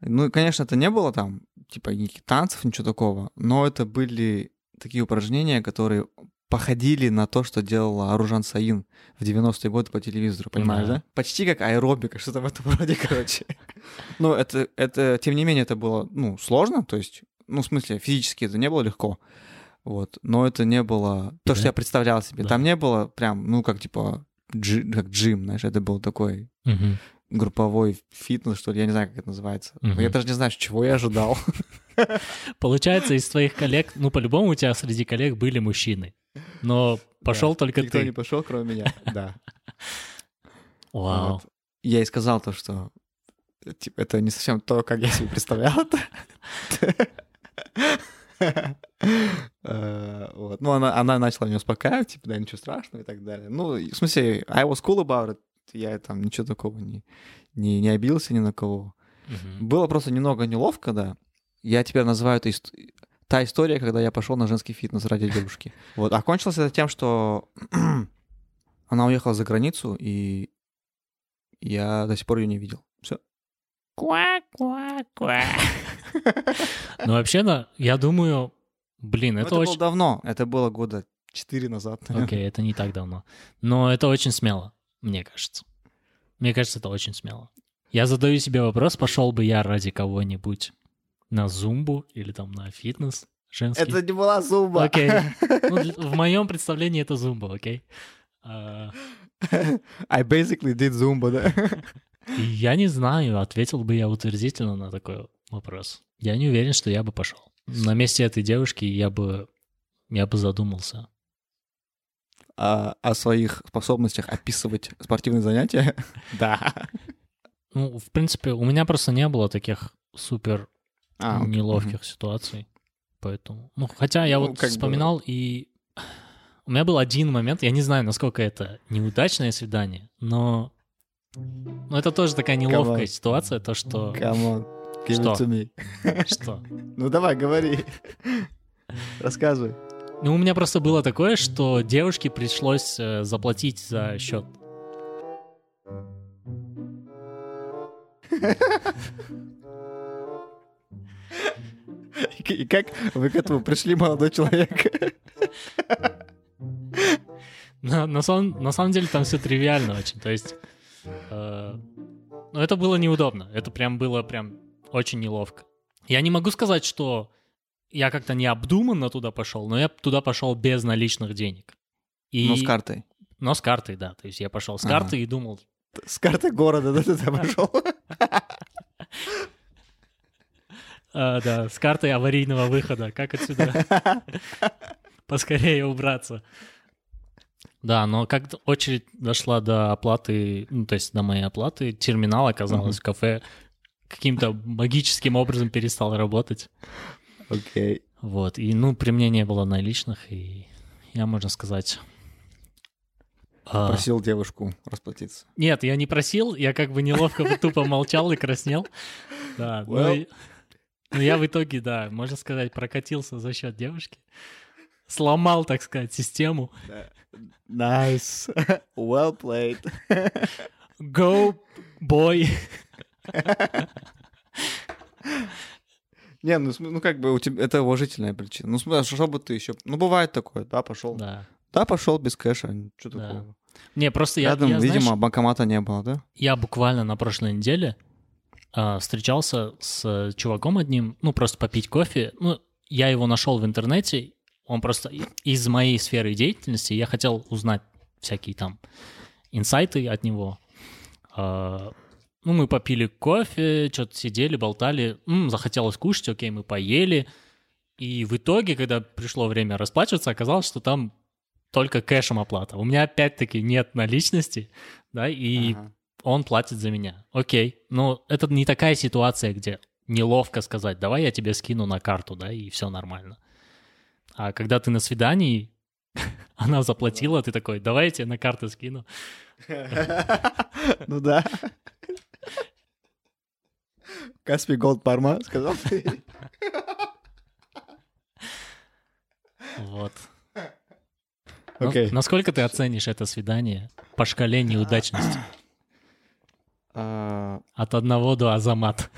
S2: Ну, и, конечно, это не было там, типа, никаких танцев, ничего такого, но это были такие упражнения, которые походили на то, что делала Аружан Саин в 90-е годы по телевизору, понимаешь,
S1: Да.
S2: да? Почти как аэробика, что-то в этом роде, короче. (laughs) Ну, это, это, тем не менее, это было, ну, сложно, то есть, ну, в смысле, физически это не было легко, вот, но это не было то,
S1: Да.
S2: что я представлял себе.
S1: Да.
S2: Там не было прям, ну, как, типа, джи- как джим, знаешь, это был такой групповой фитнес, что ли, я не знаю, как это называется. Я даже не знаю, чего я ожидал. (laughs)
S1: Получается, из твоих коллег, ну, по-любому у тебя среди коллег были мужчины. Но пошел
S2: Да.
S1: только
S2: Никто
S1: ты.
S2: не пошел, кроме меня. (laughs) Да.
S1: Вау.
S2: Вот. Я и сказал то, что типа, это не совсем то, как я себе представлял это. (laughs) Э, вот. Ну, она, она начала меня успокаивать, типа, да, ничего страшного и так далее. Ну, в смысле, I was cool about it. Я там ничего такого не, не, не обиделся ни на кого.
S1: Мгм.
S2: Было просто немного неловко, да. Я теперь называю это та история, когда я пошел на женский фитнес ради девушки. Вот. А кончилось это тем, что (clears throat) она уехала за границу, и я до сих пор ее не видел. Все. (laughs)
S1: Ну, вообще, да, я думаю, блин,
S2: Это,
S1: это
S2: было
S1: очень...
S2: давно. Это было года четыре назад.
S1: Окей, это не так давно. Но это очень смело, мне кажется. Мне кажется, это очень смело. Я задаю себе вопрос, пошел бы я ради кого-нибудь на зумбу или там на фитнес женский.
S2: Это не была зуба.
S1: Окей. (laughs) Ну, в моем представлении это зумба, окей? А,
S2: I basically did Zumba, да? (laughs)
S1: я не знаю, ответил бы я утвердительно на такой вопрос. Я не уверен, что я бы пошел. На месте этой девушки я бы, я бы задумался.
S2: А, о своих способностях описывать спортивные занятия? (laughs) Да.
S1: Ну, в принципе, у меня просто не было таких супер
S2: А, окей.
S1: неловких ситуаций. Поэтому. Ну, хотя я
S2: Ну,
S1: вот
S2: как бы-
S1: вспоминал, и у меня был один момент, я не знаю, насколько это неудачное свидание, но. Но это тоже такая неловкая
S2: on.
S1: ситуация, то, что.
S2: Come on, give
S1: Что?
S2: to me. (laughs)
S1: что?
S2: Ну давай, говори. Рассказывай.
S1: Ну, у меня просто было такое, что девушке пришлось э, заплатить за счет. (laughs)
S2: И, как вы к этому пришли, молодой человек?
S1: На, на самом, на самом деле там все тривиально очень. То есть. э, ну, это было неудобно. Это прям было прям очень неловко. Я не могу сказать, что я как-то необдуманно туда пошел, но я туда пошел без наличных денег. И...
S2: Ну, с картой.
S1: Но с картой, да. То есть я пошел с
S2: Ага.
S1: картой и думал,
S2: С картой города, да, ты пошел? (laughs)
S1: а, да, с картой аварийного выхода. Как отсюда (laughs) поскорее убраться? Да, но как очередь дошла до оплаты, ну, то есть до моей оплаты, терминал оказалось в кафе каким-то магическим образом перестал работать.
S2: Окей.
S1: Вот, и, ну, при мне не было наличных, и я, можно сказать... а,
S2: Просил девушку расплатиться.
S1: Нет, я не просил, я как бы неловко тупо молчал и краснел. Да, но
S2: Well.
S1: и- но я в итоге, да, можно сказать, прокатился за счет девушки. Сломал, так сказать, систему.
S2: Nice. (laughs) Well played. (laughs)
S1: Go, boy.
S2: Не, ну, ну как бы у тебя это уважительная причина. Ну, смотри, что бы ты еще... Ну, бывает такое, да, пошел. Да,
S1: Да.
S2: пошел без кэша, что
S1: Да.
S2: такого.
S1: Не, просто я,
S2: Рядом,
S1: я, знаешь,
S2: видимо, банкомата не было, да?
S1: я буквально на прошлой неделе а, встречался с чуваком одним, ну, просто попить кофе. Ну, я его нашел в интернете, он просто из моей сферы деятельности, я хотел узнать всякие там инсайты от него. А, ну, мы попили кофе, что-то сидели, болтали, М, захотелось кушать, окей, мы поели. И в итоге, когда пришло время расплачиваться, оказалось, что там только кэшем оплата. У меня опять-таки нет наличности, да, и
S2: Ага.
S1: Он платит за меня. Окей. Но это не такая ситуация, где неловко сказать, давай я тебе скину на карту, да, и все нормально. А когда ты на свидании, (laughs) она заплатила, ты такой, давай я тебе на карту скину.
S2: Ну да. Каспий Голд Парма, сказал ты.
S1: Вот. Ну,
S2: Окей.
S1: Насколько ты оценишь это свидание по шкале неудачности?
S2: А,
S1: От одного до Азамат.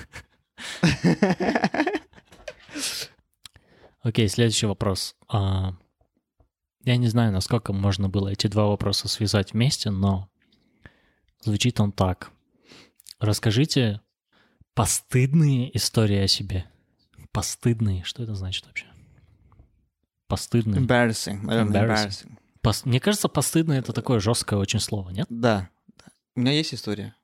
S1: Окей, следующий вопрос. А, Я не знаю, насколько можно было эти два вопроса связать вместе, но звучит он так. Расскажите постыдные истории о себе. Постыдные, что это значит вообще? Постыдные.
S2: Embarrassing, наверное,
S1: Embarrassing.
S2: embarrassing.
S1: Пос- Мне кажется, постыдное это такое жесткое очень слово, нет?
S2: Да. У меня есть история.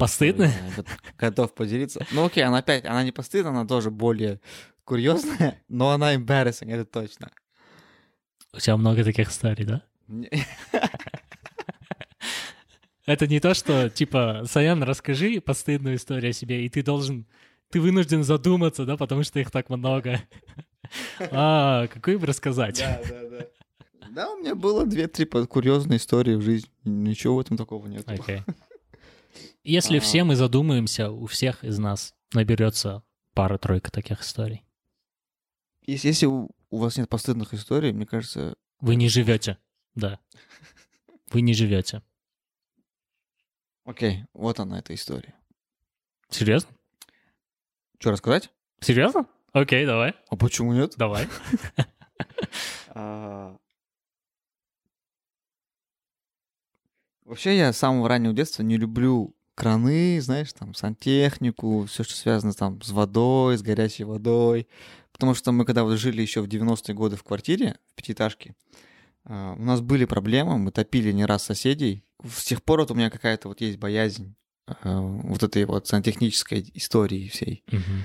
S1: Постыдное?
S2: Я вот Готов поделиться. Ну окей, она опять, она не постыдная, она тоже более курьезная, (laughs) но она embarrassing, это точно.
S1: У тебя много таких историй, да? (laughs) Это не то, что, типа, Саян, расскажи постыдную историю о себе, и ты должен ты вынужден задуматься, да, потому что их так много. (laughs) А, какой бы рассказать?
S2: Да, да, да. Да, у меня было две-три курьезные истории в жизни. Ничего в этом такого нет.
S1: Окей. Если
S2: А.
S1: все мы задумаемся, у всех из нас наберется пара-тройка таких историй.
S2: Если, если у, у вас нет постыдных историй, мне кажется,
S1: Вы не живете, да. Вы не живете.
S2: окей, вот она эта история.
S1: Серьезно?
S2: Что рассказать?
S1: Серьезно? Окей, давай,
S2: А почему нет?
S1: давай. (laughs)
S2: А, Вообще я с самого раннего детства не люблю краны, знаешь, там, сантехнику, все, что связано там с водой, с горячей водой. Потому что мы когда вот жили еще в 90-е годы в квартире, в пятиэтажке, а, у нас были проблемы, мы топили не раз соседей. С тех пор вот у меня какая-то вот есть боязнь а, вот этой вот сантехнической истории всей
S1: Мгм.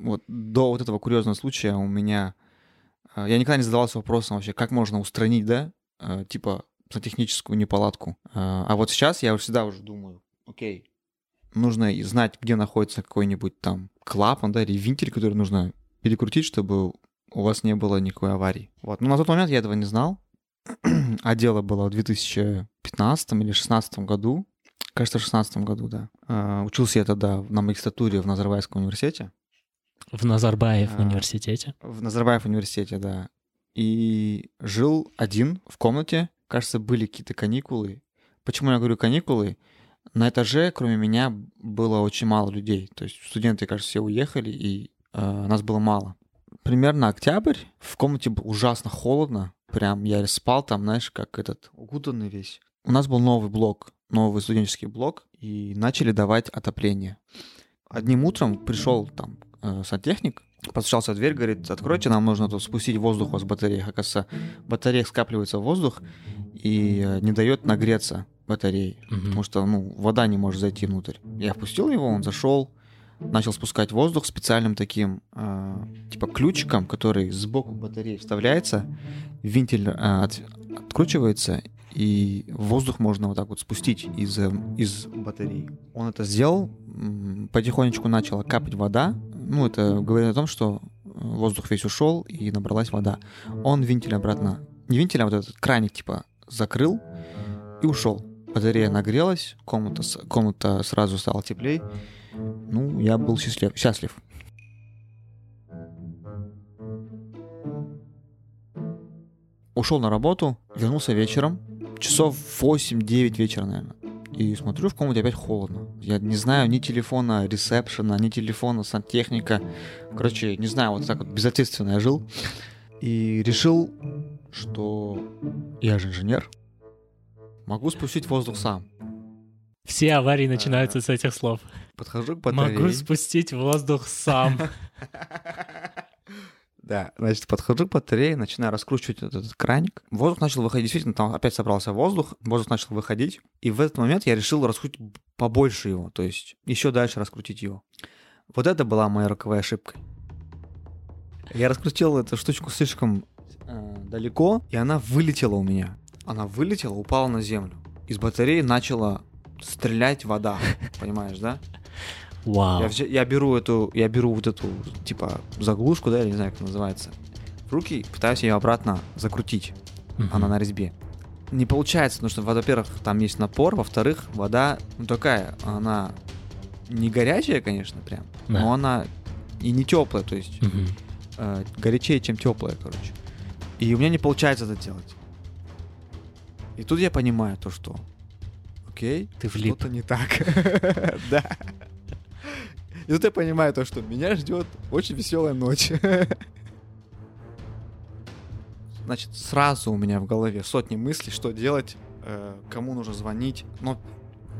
S2: вот до вот этого курьезного случая у меня... э, Я никогда не задавался вопросом вообще, как можно устранить, да, типа сантехническую неполадку. А вот сейчас я уже всегда уже думаю, окей, нужно знать, где находится какой-нибудь там клапан, да, или вентиль, который нужно перекрутить, чтобы у вас не было никакой аварии. Вот. Но на тот момент я этого не знал. (clears throat) А дело было в 2015 или 2016 году. Кажется, в 2016 году, да. Э, Учился я тогда на магистратуре в Назарбаевском университете.
S1: В Назарбаев
S2: А.
S1: университете.
S2: В Назарбаев университете, да. И жил один в комнате. Кажется, были какие-то каникулы. Почему я говорю каникулы? На этаже, кроме меня, было очень мало людей. То есть студенты, кажется, все уехали, и э, нас было мало. Примерно октябрь. В комнате было ужасно холодно. Прям я спал там, знаешь, как этот, укутанный весь. У нас был новый блок, новый студенческий блок, и начали давать отопление. Одним утром пришел там э, сантехник, постучался в дверь, говорит, откройте, нам нужно тут спустить воздух у вас в батареях. Оказывается, в батареях скапливается воздух и э, не дает нагреться батареи,
S1: Мгм.
S2: потому что, ну, вода не может зайти внутрь. Я впустил его, он зашел, начал спускать воздух специальным таким, э, типа, ключиком, который сбоку батареи вставляется, вентиль э, от- откручивается, и воздух можно вот так вот спустить из, э, из батареи. Он это сделал, потихонечку начала капать вода. Ну, это говорит о том, что э, воздух весь ушел и набралась вода. Он вентиль обратно, не вентиль, а вот этот краник типа закрыл и ушел. Батарея нагрелась, комната, комната сразу стала теплей. Ну, я был счастлив. счастлив. Ушел на работу, вернулся вечером, часов 8-9 вечера, наверное. И смотрю, в комнате опять холодно. Я не знаю ни телефона ресепшена, ни телефона сантехника. Короче, не знаю, вот так вот безответственно я жил. И решил, что я же инженер. Могу спустить воздух сам.
S1: Все аварии начинаются с этих слов.
S2: Подхожу к батарее.
S1: Могу спустить воздух сам. (laughs)
S2: Да, значит, подхожу к батарее, начинаю раскручивать этот, этот краник. Воздух начал выходить, действительно, там опять собрался воздух, воздух начал выходить. И в этот момент я решил раскрутить побольше его, то есть еще дальше раскрутить его. Вот это была моя роковая ошибка. Я раскрутил эту штучку слишком э, далеко, и она вылетела у меня. Она вылетела, упала на землю. Из батареи начала стрелять вода, (laughs) понимаешь, да?
S1: Вау.
S2: Я, я беру эту, я беру вот эту, типа, заглушку, да, я не знаю, как называется, в руки, пытаюсь ее обратно закрутить,
S1: Мгм.
S2: она на резьбе. Не получается, потому что, во-первых, там есть напор, во-вторых, вода, ну, такая, она не горячая, конечно, прям,
S1: Да.
S2: но она и не теплая, то есть
S1: Мгм.
S2: э, горячее, чем теплая, короче. И у меня не получается это делать. И тут я понимаю то, что, окей,
S1: Ты влип.
S2: что-то не так. (laughs) Да. И тут я понимаю то, что меня ждет очень веселая ночь. (laughs) Значит, сразу у меня в голове сотни мыслей, что делать, э, кому нужно звонить. Но,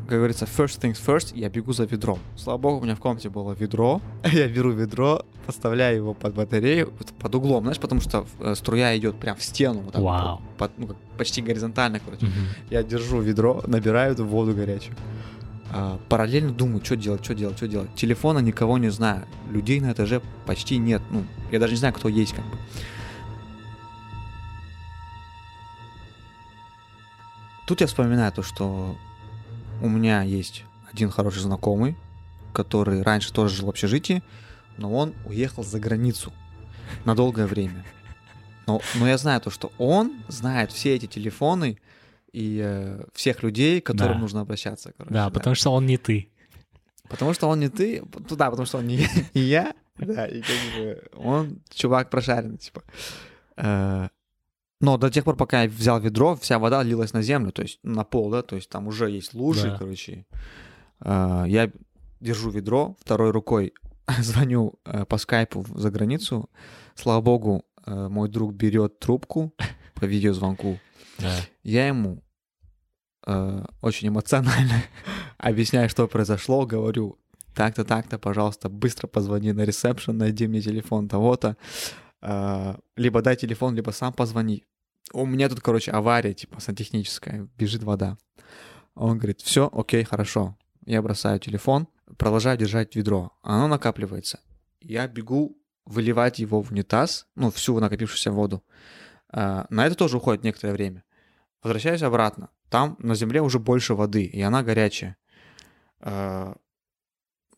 S2: как говорится, first things first, я бегу за ведром. Слава богу, у меня в комнате было ведро. (laughs) Я беру ведро, подставляю его под батарею, под углом, знаешь, потому что э, струя идет прям в стену. Вот так
S1: Вау.
S2: под- ну, как почти горизонтально, короче.
S1: Мгм.
S2: Я держу ведро, набираю эту воду горячую. А, параллельно думаю, что делать, что делать, что делать. Телефона никого не знаю. Людей на этаже почти нет. Ну, я даже не знаю, кто есть, как бы. Тут я вспоминаю то, что у меня есть один хороший знакомый, который раньше тоже жил в общежитии, но он уехал за границу на долгое время. Но, но я знаю то, что он знает все эти телефоны и э, всех людей, к которым
S1: Да.
S2: нужно обращаться. короче,
S1: Да, потому что он не ты.
S2: Потому что он не ты, да, потому что он не, не (laughs) я, да, и как бы он чувак прошаренный, типа. Э, Но до тех пор, пока я взял ведро, вся вода лилась на землю, то есть на пол, да, то есть там уже есть лужи,
S1: Да.
S2: короче. Э, Я держу ведро, второй рукой (laughs) звоню э, по скайпу за границу. Слава богу, э, мой друг берет трубку по видеозвонку,
S1: Да.
S2: я ему э, очень эмоционально (laughs) объясняю, что произошло, говорю, так-то, так-то, пожалуйста, быстро позвони на ресепшн, найди мне телефон того-то, Э, либо дай телефон, либо сам позвони. У меня тут, короче, авария, типа, сантехническая, бежит вода. Он говорит, все, окей, хорошо. Я бросаю телефон, продолжаю держать ведро. Оно накапливается. Я бегу выливать его в унитаз, ну, всю накопившуюся воду. А, На это тоже уходит некоторое время. Возвращаюсь обратно. Там на земле уже больше воды, и она горячая. А,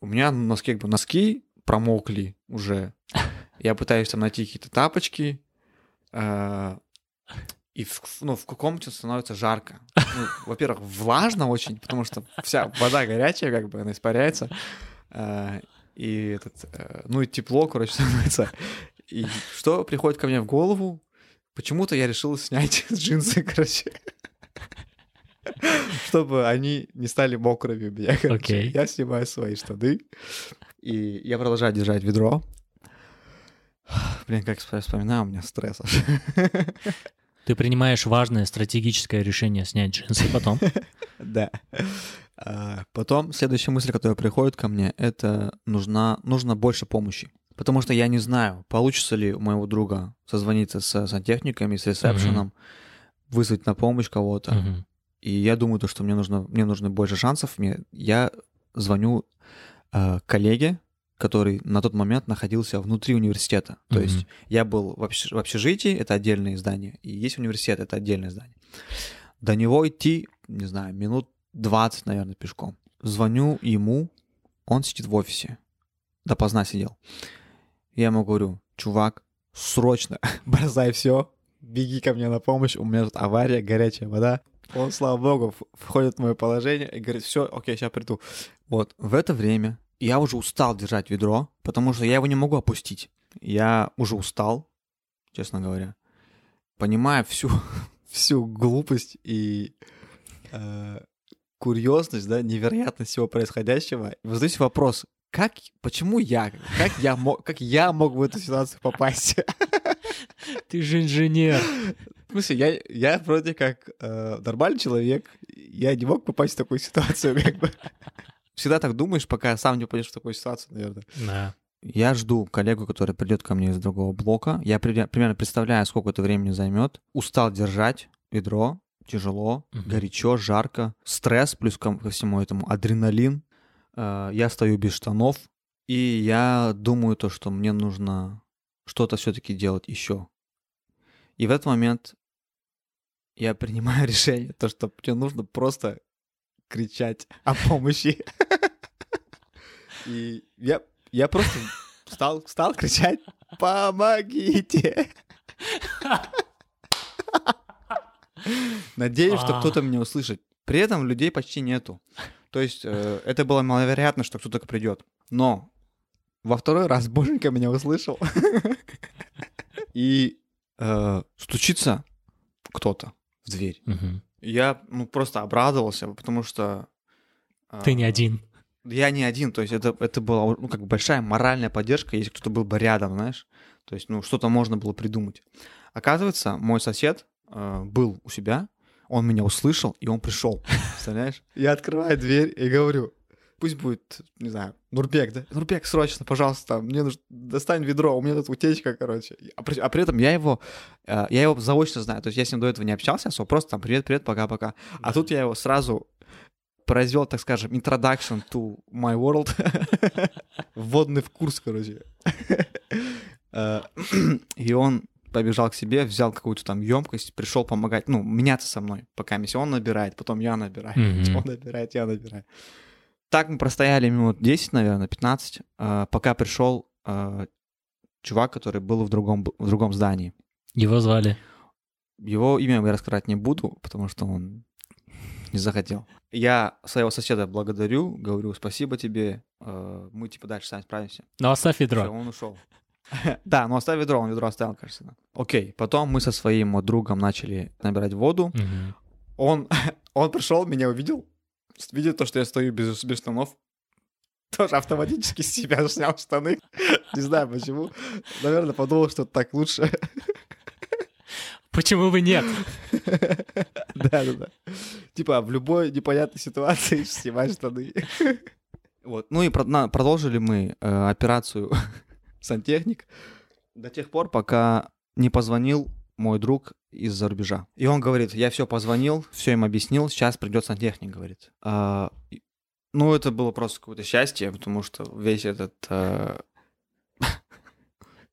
S2: У меня носки, как бы носки промокли уже. (laughs) Я пытаюсь там найти какие-то тапочки. а, И в, ну, в комнате становится жарко. Ну, во-первых, влажно очень, потому что вся вода горячая, как бы она испаряется. А, И этот, э, ну и тепло, короче, (laughs) становится. И что приходит ко мне в голову? Почему-то я решил снять (laughs) джинсы, короче. Чтобы они не стали мокрыми у меня. короче.
S1: Окей.
S2: Я снимаю свои штаны. И я продолжаю держать ведро. (sighs) Блин, как вспо- вспоминаю, у меня стресс. аж. (laughs)
S1: Ты принимаешь важное стратегическое решение снять джинсы потом. (laughs)
S2: Да. А, Потом следующая мысль, которая приходит ко мне, это нужна, нужно больше помощи. Потому что я не знаю, получится ли у моего друга созвониться с сантехниками, с ресепшеном, вызвать на помощь кого-то.
S1: Мгм.
S2: И я думаю, то, что мне нужно, мне нужно больше шансов. Мне, я звоню э, коллеге, который на тот момент находился внутри университета. То
S1: Мгм.
S2: есть я был в, общ- в общежитии, это отдельное здание, и есть университет, это отдельное здание. До него идти, не знаю, минут 20, наверное, пешком. Звоню ему, он сидит в офисе. Допоздна сидел. Я ему говорю, чувак, срочно (laughs) бросай все, беги ко мне на помощь, у меня тут авария, горячая вода. Он, слава богу, входит в мое положение и говорит, все, окей, сейчас приду. Вот, в это время я уже устал держать ведро, потому что я его не могу опустить. Я уже устал, честно говоря. Понимая всю, (laughs) всю глупость и э, курьезность, да, невероятность всего происходящего. Задаюсь вопрос, как, почему я, как я мог, как я мог в эту ситуацию попасть?
S1: Ты же инженер.
S2: В смысле, я, я вроде как э, нормальный человек, я не мог попасть в такую ситуацию, как бы. Всегда так думаешь, пока сам не попадешь в такую ситуацию, наверное.
S1: Да.
S2: Я жду коллегу, который придет ко мне из другого блока. Я при- примерно представляю, сколько это времени займет. Устал держать ведро, тяжело,
S1: Мгм.
S2: горячо, жарко, стресс, плюс ко, ко всему этому адреналин. Э, Я стою без штанов, и я думаю то, что мне нужно что-то все-таки делать еще. И в этот момент я принимаю (laughs) решение, то, что мне нужно просто кричать о помощи. И я, я просто стал, стал кричать «Помогите!» Надеюсь, что
S1: А.
S2: кто-то меня услышит. При этом людей почти нету. То есть э, это было маловероятно, что кто-то придет. Но во второй раз боженька меня услышал. И э, стучится кто-то в дверь. Я ну, просто обрадовался, потому что... э,
S1: Ты не один.
S2: Я не один, то есть это, это была ну, как большая моральная поддержка, если кто-то был бы рядом, знаешь. То есть, ну, что-то можно было придумать. Оказывается, мой сосед э, был у себя, он меня услышал, и он пришел, (laughs) представляешь? Я открываю дверь и говорю, пусть будет, не знаю, Нурбек, да? Нурбек, срочно, пожалуйста, мне нужно, достань ведро, у меня тут утечка, короче. А при, а при этом я его, э, я его заочно знаю, то есть я с ним до этого не общался особо, просто там привет, привет, пока-пока. А тут я его сразу произвел, так скажем, introduction to my world, (laughs) вводный в курс, короче. Э, (clears throat) И он побежал к себе, взял какую-то там емкость, пришел помогать, ну, меняться со мной, пока если он набирает, потом я набираю, он набирает, я набираю. Так мы простояли минут 10, наверное, 15, э, пока пришел э, чувак, который был в другом, в другом здании.
S1: Его звали?
S2: Его имя я раскрывать не буду, потому что он не захотел. Я своего соседа благодарю, говорю спасибо тебе, э, мы типа дальше сами справимся.
S1: Ну оставь ведро.
S2: Всё, он ушел. (laughs) Да, ну оставь ведро, он ведро оставил, кажется. да. Окей, потом мы со своим вот другом начали набирать воду. Он, (laughs) он пришел, меня увидел, видит то, что я стою без, без штанов. (laughs) Тоже автоматически с себя снял штаны. (laughs) Не знаю почему. Наверное, подумал, что так лучше. (laughs)
S1: Почему бы нет?
S2: Да, да, да. Типа в любой непонятной ситуации снимать штаны. Вот. Ну и продолжили мы э, операцию сантехник до тех пор, пока не позвонил мой друг из-за рубежа. И он говорит, я все позвонил, все им объяснил, сейчас придет сантехник, говорит. А, ну, это было просто какое-то счастье, потому что весь этот э, (laughs)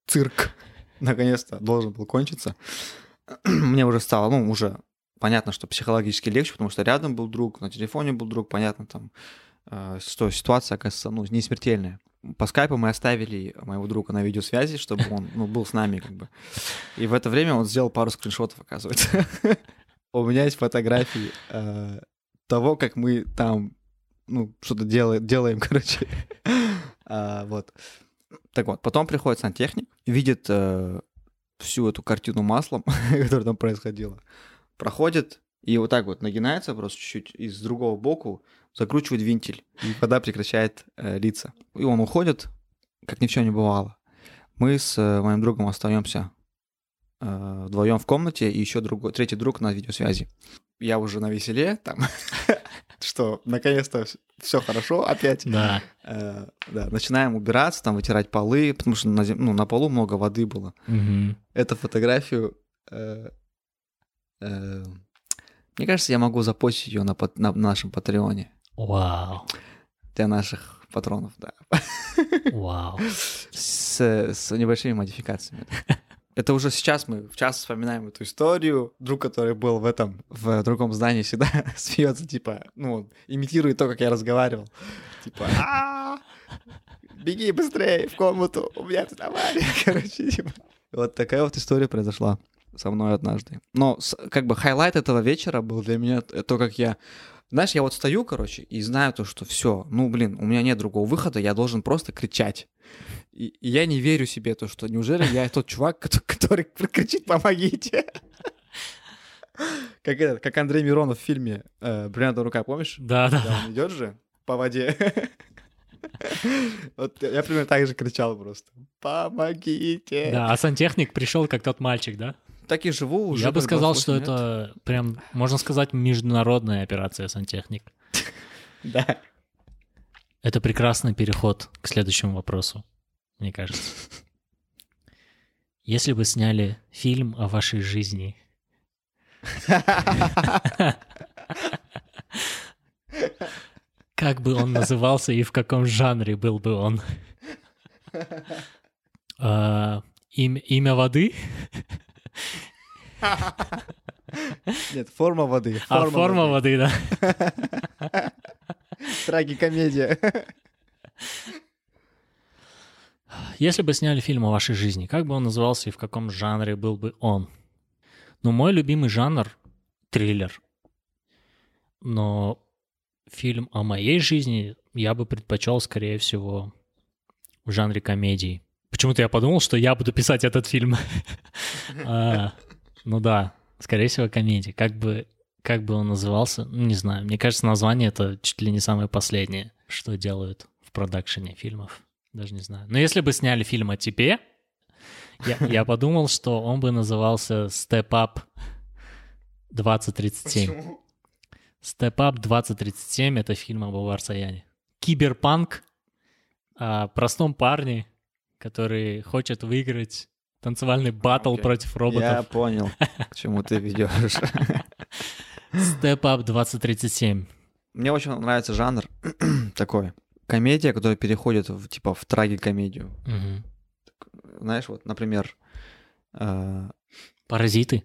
S2: цирк наконец-то должен был кончиться. (clears throat) Мне уже стало, ну, уже понятно, что психологически легче, потому что рядом был друг, на телефоне был друг, понятно, там, э, что ситуация, оказывается, ну, не смертельная. По скайпу мы оставили моего друга на видеосвязи, чтобы он ну, был с нами, как бы. И в это время он сделал пару скриншотов, оказывается. У меня есть фотографии э, того, как мы там, ну, что-то делаем, делаем, (laughs) короче. А, Вот. Так вот, потом приходит сантехник, видит э, всю эту картину маслом, (laughs) которая там происходила, проходит и вот так вот нагинается просто чуть-чуть и с другого боку закручивает вентиль, и вода прекращает э, литься. И он уходит, как ни в чем не бывало. Мы с э, моим другом остаемся э, вдвоем в комнате, и еще другой, третий друг на видеосвязи. Я уже на веселе, там, (laughs) что наконец-то все хорошо опять.
S1: Да.
S2: Э, да, начинаем убираться, там, вытирать полы, потому что на, ну, на полу много воды было.
S1: Мгм.
S2: Эту фотографию, э, э, мне кажется, я могу запостить ее на, пат- на нашем Патреоне
S1: Вау.
S2: для наших патронов, да,
S1: Вау.
S2: с, с небольшими модификациями. Это уже сейчас мы в час вспоминаем эту историю. Друг, который был в этом, в другом здании, всегда (laughs) смеется, типа, ну, имитирует то, как я разговаривал. Типа, «А, беги быстрее в комнату, у меня тут авария, (laughs) короче, типа. Вот такая вот история произошла со мной однажды. Но как бы highlight этого вечера был для меня то, как я... Знаешь, я вот стою, короче, и знаю то, что все, ну, блин, у меня нет другого выхода, я должен просто кричать. И, и я не верю себе, то, что неужели я тот чувак, который, который кричит «помогите». Как, этот, как Андрей Миронов в фильме э, «Бриллиантовая рука», помнишь?
S1: Да, да.
S2: Да, он идет же по воде. Вот я примерно так же кричал просто. Помогите.
S1: Да, а сантехник пришел как тот мальчик, да?
S2: Так и живу уже.
S1: Я бы сказал,
S2: 28
S1: что
S2: лет.
S1: это прям, можно сказать, международная операция сантехник. (laughs)
S2: Да.
S1: Это прекрасный переход к следующему вопросу, мне кажется. Если бы сняли фильм о вашей жизни, (laughs) как бы он назывался и в каком жанре был бы он? (laughs) А, им- Имя воды?
S2: Нет, форма воды.
S1: А, форма воды, да. (laughs)
S2: Трагикомедия.
S1: Если бы сняли фильм о вашей жизни, как бы он назывался и в каком жанре был бы он? Ну, мой любимый жанр — триллер. Но фильм о моей жизни я бы предпочел, скорее всего, в жанре комедии. Почему-то я подумал, что я буду писать этот фильм. (laughs) А, Ну да, скорее всего, комедия. Как бы, как бы он назывался, ну, не знаю. Мне кажется, название — это чуть ли не самое последнее, что делают в продакшене фильмов. Даже не знаю. Но если бы сняли фильм о тебе, я, я подумал, что он бы назывался Step Up 2037.
S2: Почему?
S1: Step Up 2037 — это фильм об Авар Саяне. Киберпанк о простом парне, который хочет выиграть танцевальный батл
S2: Окей.
S1: против
S2: Я
S1: роботов.
S2: понял, к чему ты ведешь.
S1: Step Up 2037.
S2: Мне очень нравится жанр (clears throat) такой. Комедия, которая переходит в, типа в трагикомедию. Знаешь, вот, например, э,
S1: Паразиты.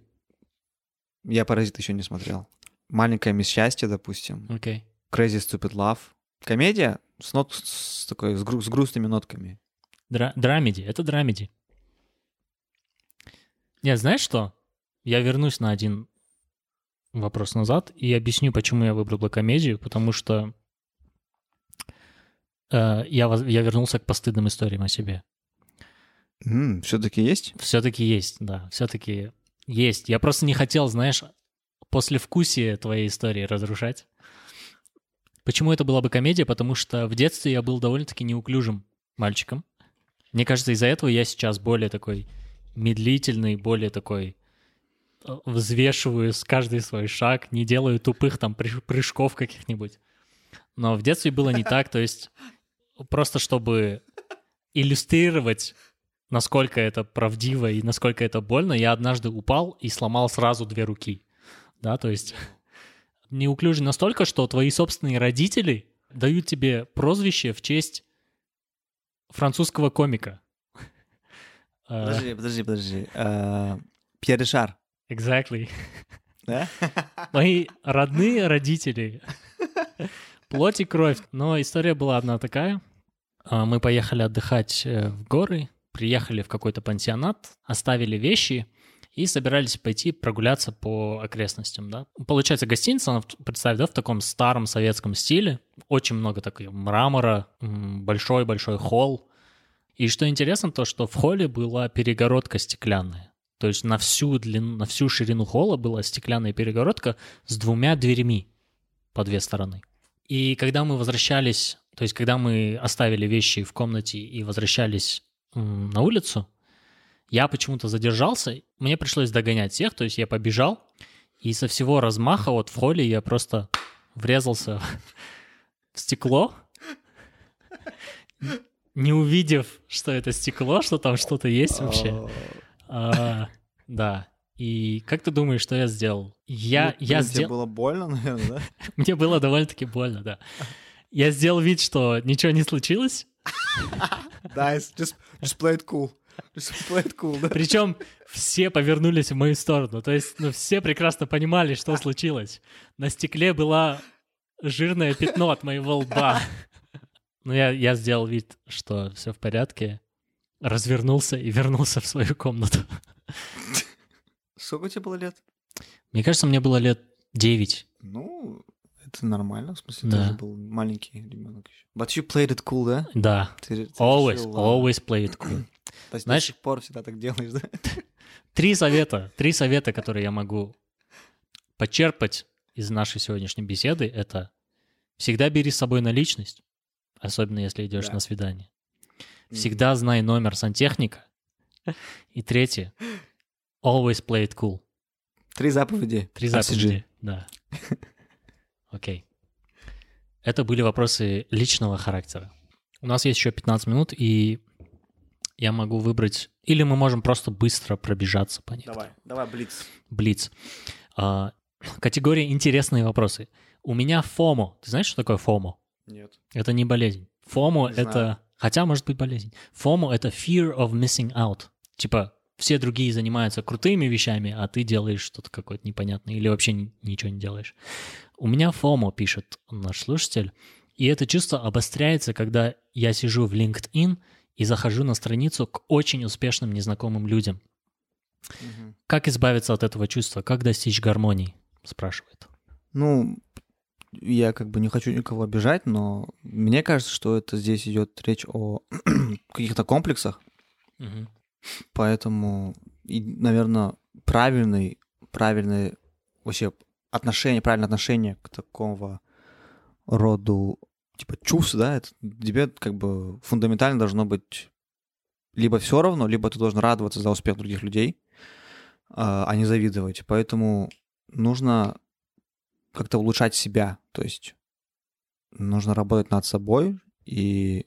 S2: я «Паразит» еще не смотрел. «Маленькая мисс счастья», допустим.
S1: Окей.
S2: «Crazy Stupid Love». комедия с, нот, с, такой, с, гру, с грустными нотками.
S1: Дра- драмеди, это драмеди. Нет, знаешь что? Я вернусь на один вопрос назад и объясню, почему я выбрал комедию, потому что э, я, воз- я вернулся к постыдным историям о себе.
S2: М, все-таки есть?
S1: Все-таки есть, да, все-таки есть. Я просто не хотел, знаешь, после вкусия твоей истории разрушать. Почему это была бы комедия? Потому что в детстве я был довольно-таки неуклюжим мальчиком. Мне кажется, из-за этого я сейчас более такой медлительный, более такой э, взвешиваю с каждый свой шаг, не делаю тупых там прыж- прыжков каких-нибудь. Но в детстве было не так, то есть просто чтобы иллюстрировать, насколько это правдиво и насколько это больно, я однажды упал и сломал сразу две руки. Да, то есть (laughs) неуклюжий настолько, что твои собственные родители дают тебе прозвище в честь французского комика. Э, (laughs)
S2: Подожди, подожди, подожди. Э, Пьер Ришар,
S1: Exactly.
S2: да? (laughs)
S1: Мои родные родители. Плоть и кровь. Но история была одна такая. А, Мы поехали отдыхать э, в горы, приехали в какой-то пансионат, оставили вещи и собирались пойти прогуляться по окрестностям, да. Получается, гостиница, она, представь, да, в таком старом советском стиле. Очень много такой мрамора, большой-большой холл. И что интересно, то, что в холле была перегородка стеклянная. То есть на всю длину, на всю ширину холла была стеклянная перегородка с двумя дверьми по две стороны. И когда мы возвращались, то есть когда мы оставили вещи в комнате и возвращались на улицу, я почему-то задержался, мне пришлось догонять всех, то есть я побежал, и со всего размаха вот в холле я просто врезался (laughs) в стекло, не увидев, что это стекло, что там что-то есть вообще. А, да. И как ты думаешь, что я сделал? Я,
S2: Ну,
S1: я
S2: блин, тебе
S1: сделал...
S2: было больно, (laughs) наверное, да? (laughs)
S1: Мне было довольно-таки больно, да. Я сделал вид, что ничего не случилось.
S2: Да, it's just, just play it cool. (laughs) Cool, да?
S1: Причем все повернулись в мою сторону. То есть, ну, все прекрасно понимали, что случилось. На стекле была жирное пятно от моего лба. (laughs) Ну, я, я сделал вид, что все в порядке, развернулся и вернулся в свою комнату. (laughs)
S2: Сколько тебе было лет?
S1: Мне кажется, мне было лет 9.
S2: Ну, это нормально, в смысле,
S1: Да.
S2: ты же был маленький ребенок еще. But you played it cool, да?
S1: Да.
S2: Ты, ты
S1: Always,
S2: решил,
S1: always play it cool.
S2: То есть
S1: Знаешь-
S2: до сих пор всегда так делаешь, да? (laughs)
S1: Три совета, три совета, которые я могу почерпать из нашей сегодняшней беседы, это всегда бери с собой наличность, особенно если идешь
S2: Да.
S1: на свидание. Всегда знай номер сантехника. И третье, always play it cool.
S2: Три заповеди.
S1: Три
S2: RCG.
S1: заповеди. Да. Окей. Это были вопросы личного характера. У нас есть еще 15 минут, и я могу выбрать... Или мы можем просто быстро пробежаться по ним.
S2: Давай, давай, Блиц.
S1: Блиц. А, категория «Интересные вопросы». У меня ФОМО. Ты знаешь, что такое ФОМО?
S2: Нет.
S1: Это не болезнь. ФОМО это...
S2: знаю.
S1: Хотя, может быть, болезнь. ФОМО — это fear of missing out. Типа, все другие занимаются крутыми вещами, а ты делаешь что-то какое-то непонятное или вообще ни- ничего не делаешь. У меня ФОМО, пишет наш слушатель, и это чувство обостряется, когда я сижу в LinkedIn и захожу на страницу к очень успешным незнакомым людям.
S2: Мгм.
S1: Как избавиться от этого чувства? Как достичь гармонии? Спрашивает.
S2: Ну, я как бы не хочу никого обижать, но мне кажется, что это здесь идет речь о (clears throat) каких-то комплексах,
S1: Мгм.
S2: поэтому, наверное, правильный, правильное вообще отношение, правильное отношение к такого роду типа чувств, да, это тебе как бы фундаментально должно быть либо все равно, либо ты должен радоваться за успех других людей, а а не завидовать. Поэтому нужно как-то улучшать себя, то есть нужно работать над собой и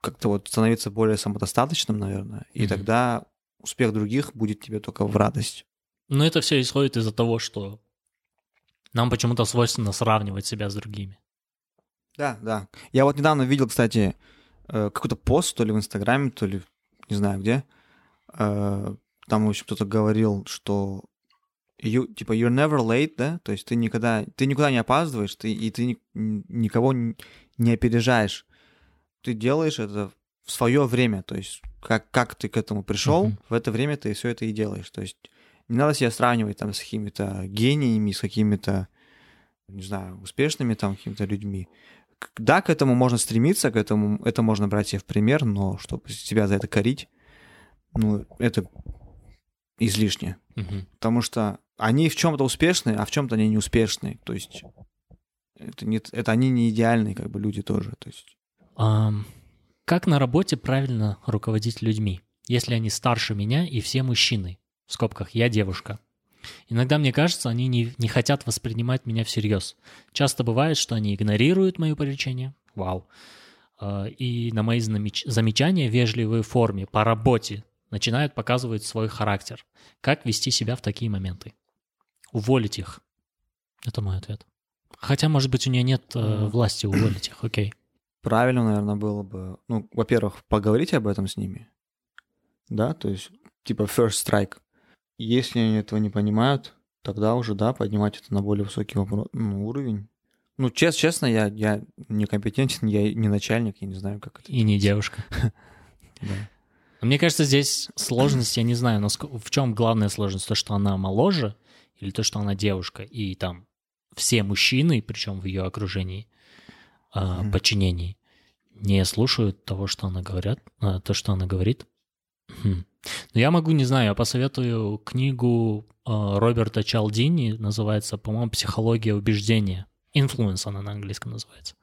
S2: как-то вот становиться более самодостаточным, наверное, и
S1: Мгм.
S2: тогда успех других будет тебе только в радость.
S1: Но это все исходит из-за того, что нам почему-то свойственно сравнивать себя с другими.
S2: Да, да. Я вот недавно видел, кстати, э, какой-то пост, то ли в Инстаграме, то ли не знаю где. Э, Там, в общем, кто-то говорил, что you, типа you're never late, да, то есть ты никогда, ты никуда не опаздываешь, ты, и ты никого не опережаешь. Ты делаешь это в свое время, то есть как, как ты к этому пришел,
S1: Мгм.
S2: в это время ты все это и делаешь. То есть не надо себя сравнивать там с какими-то гениями, с какими-то, не знаю, успешными там какими-то людьми. Да, к этому можно стремиться, к этому это можно брать себе в пример, но чтобы себя за это корить, ну, это излишне.
S1: Мгм.
S2: Потому что они в чем-то успешны, а в чем-то они не успешны. То есть это, не, это они не идеальные как бы люди тоже. То есть
S1: Ам, как на работе правильно руководить людьми, если они старше меня и все мужчины? В скобках «я девушка». Иногда мне кажется, они не, не хотят воспринимать меня всерьез. Часто бывает, что они игнорируют мои поручения. Вау. А, И на мои замеч- замечания в вежливой форме по работе начинают показывать свой характер. Как вести себя в такие моменты? Уволить их. Это мой ответ. Хотя, может быть, у нее нет э, власти уволить их, окей.
S2: правильно, наверное, было бы, ну, во-первых, поговорить об этом с ними. Да, то есть типа first strike. Если они этого не понимают, тогда уже, да, поднимать это на более высокий вопро- ну, уровень. Ну, чест, честно, я, я некомпетентен, я не начальник, я не знаю, как это.
S1: И не девушка. (laughs)
S2: Да.
S1: Мне кажется, здесь сложность, я не знаю, наско- в чем главная сложность? То, что она моложе, или то, что она девушка, и там все мужчины, причем в ее окружении, а, подчинении, не слушают того, что она говорят, а, то, что она говорит. Но я могу, не знаю, я посоветую книгу а, Роберта Чалдини, называется, по-моему, «Психология убеждения». «Influence» она на английском называется.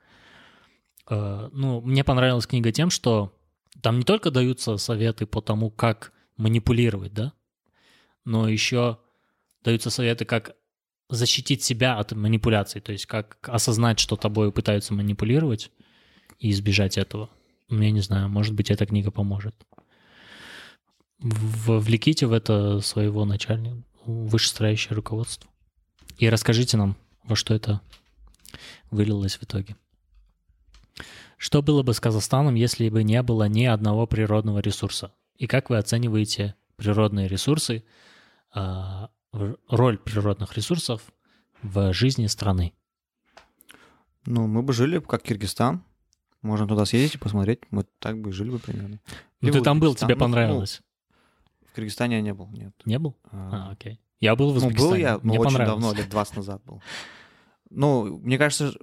S1: Э, Ну, мне понравилась книга тем, что там не только даются советы по тому, как манипулировать, да, но еще даются советы, как защитить себя от манипуляций, то есть как осознать, что тобой пытаются манипулировать и избежать этого. Ну, Я не знаю, может быть, эта книга поможет. Вовлеките в это своего начальника, вышестоящее руководство. И расскажите нам, во что это вылилось в итоге. Что было бы с Казахстаном, если бы не было ни одного природного ресурса? И как вы оцениваете природные ресурсы, а, роль природных ресурсов в жизни страны?
S2: Ну, мы бы жили как Киргизстан. Можно туда съездить и посмотреть. Мы так бы жили бы примерно.
S1: Ну, ты там был, тебе
S2: Ну,
S1: понравилось?
S2: В Киргизстане я не был, нет.
S1: Не был?
S2: А,
S1: А, окей. Я был в
S2: Ну, был
S1: Узбекистане.
S2: я, но
S1: Мне
S2: очень
S1: понравилось.
S2: давно, лет 20 назад был. Ну, мне кажется,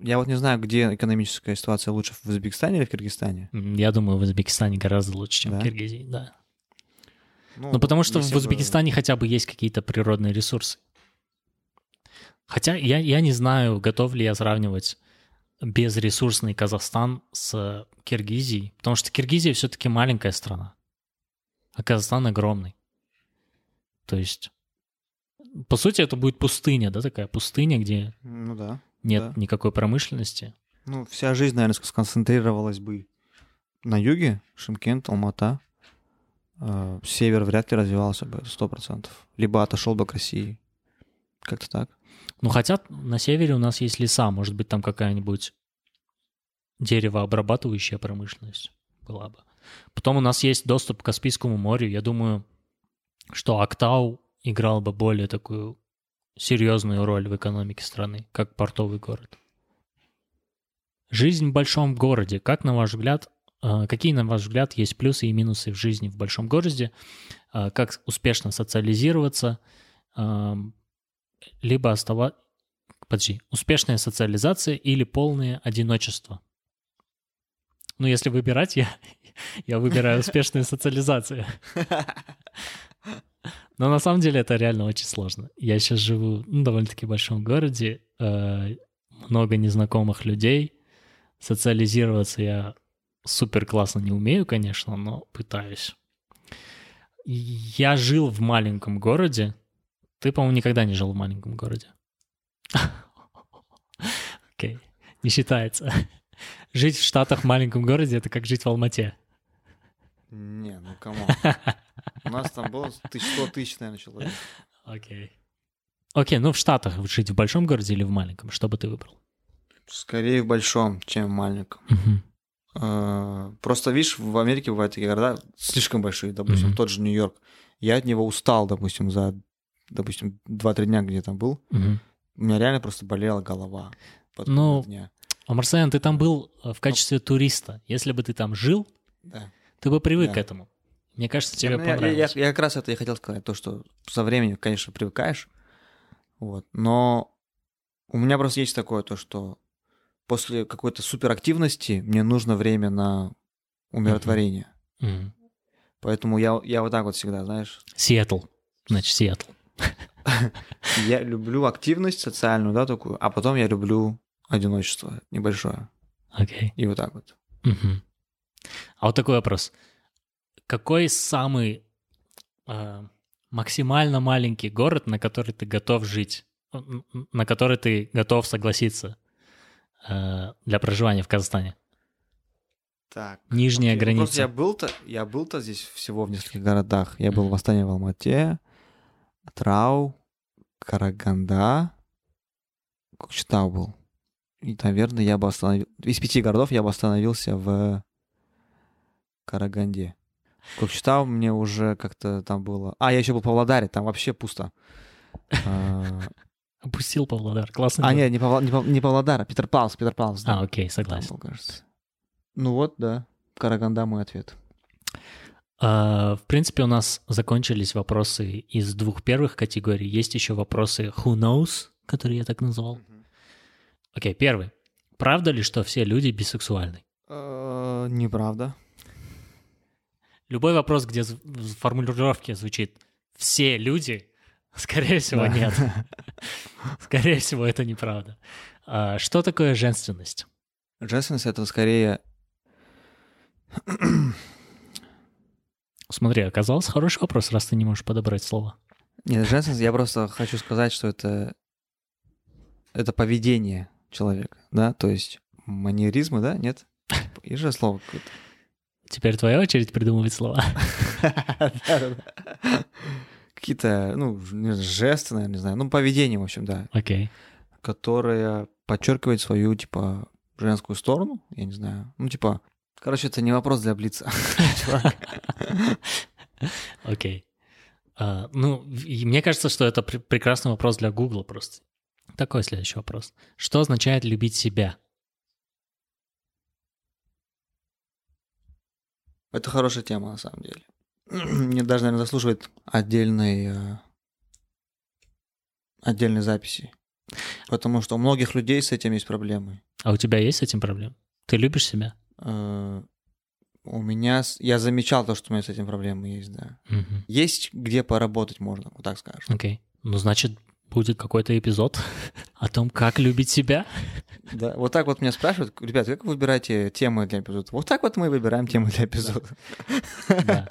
S2: я вот не знаю, где экономическая ситуация лучше, в Узбекистане или в Киргизстане.
S1: М, Я думаю, в Узбекистане гораздо лучше, чем
S2: Да?
S1: в Киргизии, да. Ну, потому что в
S2: бы-
S1: Узбекистане хотя бы есть какие-то природные ресурсы. Хотя я, я не знаю, готов ли я сравнивать безресурсный Казахстан с Киргизией, потому что Киргизия все-таки маленькая страна, а Казахстан огромный. То есть, по сути, это будет пустыня, да, такая пустыня, где
S2: Ну да.
S1: нет
S2: Да.
S1: никакой промышленности.
S2: Ну, вся жизнь, наверное, сконцентрировалась бы на юге, Шимкент, Алмата. Э, Север вряд ли развивался бы, сто процентов. Либо отошел бы к России. Как-то так.
S1: Ну, хотя на севере у нас есть леса, может быть, там какая-нибудь деревообрабатывающая промышленность была бы. Потом у нас есть доступ к Каспийскому морю. Я думаю, что Актау играл бы более такую серьезную роль в экономике страны, как портовый город. Жизнь в большом городе. Как, на ваш взгляд, э, какие, на ваш взгляд, есть плюсы и минусы в жизни в большом городе? Э, Как успешно социализироваться? Эм, Либо оставаться... Подожди. Успешная социализация или полное одиночество? Ну, если выбирать, (laughs) я, я выбираю успешную социализацию. Но на самом деле это реально очень сложно. Я сейчас живу ну, довольно-таки в большом городе, э, много незнакомых людей. Социализироваться я супер классно не умею, конечно, но пытаюсь. Я жил в маленьком городе. Ты, по-моему, никогда не жил в маленьком городе. Окей, не считается. Жить в Штатах в маленьком городе — это как жить в Алмате.
S2: Не, ну (laughs) кому? У нас там было тысяч, 100 тысяч, наверное, человек.
S1: Окей. Окей, ну в Штатах жить в большом городе или в маленьком? Что бы ты выбрал?
S2: Скорее в большом, чем в маленьком. Э, Просто, видишь, в Америке бывают такие города слишком большие, допустим, тот же Нью-Йорк. Я от него устал, допустим, за, допустим, 2-3 дня, где я там был. У меня реально просто болела голова.
S1: Ну,
S2: конец дня.
S1: Омар Саян, ты там был э, в качестве туриста. Если бы ты там жил,
S2: Да.
S1: Ты бы привык
S2: Да.
S1: к этому. Мне кажется, тебе
S2: Я- я, я-
S1: понравилось.
S2: я как раз это и хотел сказать, то, что со временем, конечно, привыкаешь, вот, но у меня просто есть такое, то, что после какой-то суперактивности мне нужно время на умиротворение.
S1: Мгм.
S2: Поэтому я, я вот так вот всегда, знаешь,
S1: Сиэтл. Значит, Сиэтл. (laughs)
S2: я люблю активность социальную, да, такую, а потом я люблю одиночество небольшое.
S1: Окей.
S2: И вот так вот.
S1: А вот такой вопрос. Какой самый э, максимально маленький город, на который ты готов жить, на который ты готов согласиться э, для проживания в Казахстане?
S2: Так.
S1: Нижняя
S2: Окей, ну,
S1: граница.
S2: Просто я был-то, я был-то здесь всего в нескольких городах. Я был в. Астане, в Алмате, Трау, Караганда, Кокчетау был. И, наверное, я бы остановил... Из пяти городов я бы остановился в Караганде. Кокчетау мне уже как-то там было... А, я еще был в Павлодаре, там вообще пусто. А, (laughs)
S1: Опустил Павлодар. Классный
S2: А, нет, не, Павла- не, Пав- не Павлодар, а Петропавловск, Петропавловск. да.
S1: А, окей,
S2: Там
S1: согласен.
S2: был, кажется. Ну вот, да. Караганда мой ответ.
S1: А, в принципе, у нас закончились вопросы из двух первых категорий. Есть еще вопросы who knows, которые я так назвал. Окей, первый. Правда ли, что все люди бисексуальны?
S2: Э, Неправда.
S1: Любой вопрос, где в формулировке звучит «все люди», (laughs) скорее всего,
S2: Да.
S1: нет. (laughs) Скорее всего, это неправда. А, Что такое женственность?
S2: Женственность это скорее... (clears throat)
S1: Смотри, оказался хороший вопрос, раз ты не можешь подобрать слово.
S2: Нет, женственность, я просто хочу сказать, что это... Это поведение человека, да? То есть манеризмы, да? Нет? (laughs) И же слово какое-то.
S1: Теперь твоя очередь придумывать слова. (laughs)
S2: Какие-то, ну, жесты, наверное, не знаю. Ну, поведение, в общем, да.
S1: Окей.
S2: Которое подчеркивает свою, типа, женскую сторону. Я не знаю. Ну, типа... Короче, это не вопрос для Блица. (laughs) (laughs)
S1: Окей. А, ну, и мне кажется, что это пр- прекрасный вопрос для Гугла просто. Такой следующий вопрос. Что означает любить себя?
S2: Это хорошая тема, на самом деле. (clears throat) Мне даже, наверное, заслуживает отдельной, э, отдельной записи. Потому что у многих людей с этим есть проблемы.
S1: А у тебя есть с этим проблем? Ты любишь себя?
S2: Э, У меня... Я замечал то, что у меня с этим проблемы есть, да.
S1: Мгм.
S2: Есть где поработать можно, вот так скажем.
S1: Окей. Ну, значит, будет какой-то эпизод (laughs) о том, как любить себя.
S2: Да, вот так вот меня спрашивают, ребят, как вы выбираете темы для эпизода? Вот так вот мы выбираем темы для эпизода.
S1: Да.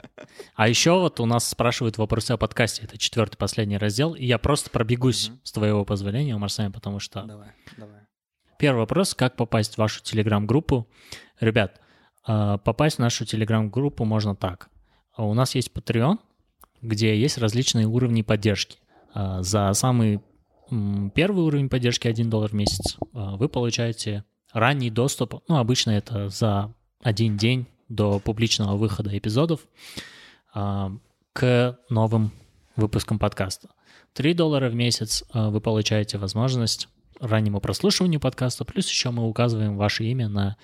S1: А еще вот у нас спрашивают вопросы о подкасте. Это четвертый последний раздел. И я просто пробегусь
S2: Мгм.
S1: с твоего позволения, Марсами, потому что
S2: Давай, давай.
S1: Первый вопрос, как попасть в вашу телеграм-группу. Ребят, э, попасть в нашу телеграм-группу можно так. А У нас есть Patreon, где есть различные уровни поддержки. Э, За самый первый уровень поддержки 1 доллар в месяц э, вы получаете ранний доступ, ну, обычно это за один день до публичного выхода эпизодов э, к новым выпускам подкаста. 3 доллара в месяц вы получаете возможность раннему прослушиванию подкаста, плюс еще мы указываем ваше имя на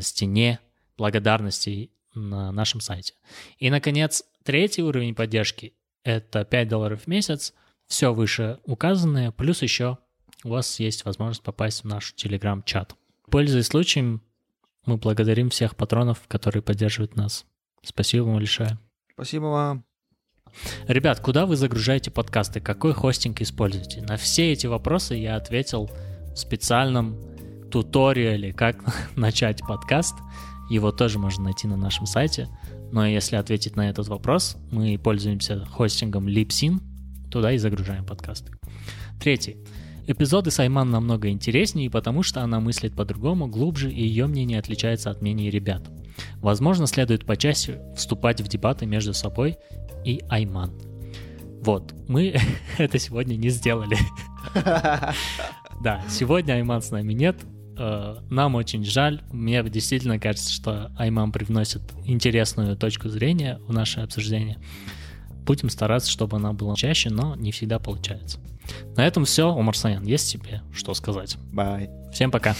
S1: стене благодарностей на нашем сайте. И, наконец, третий уровень поддержки — это 5 долларов в месяц, все выше указанное, плюс еще у вас есть возможность попасть в наш телеграм-чат. Пользуясь случаем, мы благодарим всех патронов, которые поддерживают нас. Спасибо вам большое.
S2: Спасибо вам.
S1: Ребят, куда вы загружаете подкасты? Какой хостинг используете? На все эти вопросы я ответил в специальном туториале, как (laughs) начать подкаст. Его тоже можно найти на нашем сайте. Но если ответить на этот вопрос, мы пользуемся хостингом Libsyn, туда и загружаем подкасты. Третий. Эпизоды с Айман намного интереснее, потому что она мыслит по-другому, глубже, и ее мнение отличается от мнений ребят. Возможно, следует почаще вступать в дебаты между собой и Айман. Вот, мы (laughs) это сегодня не сделали. (laughs) Да, сегодня Айман с нами нет. Э, Нам очень жаль. Мне действительно кажется, что Айман привносит интересную точку зрения в наше обсуждение. Будем стараться, чтобы она была чаще, но не всегда получается. На этом все. Умар Саян, есть тебе что сказать?
S2: Бай.
S1: Всем пока.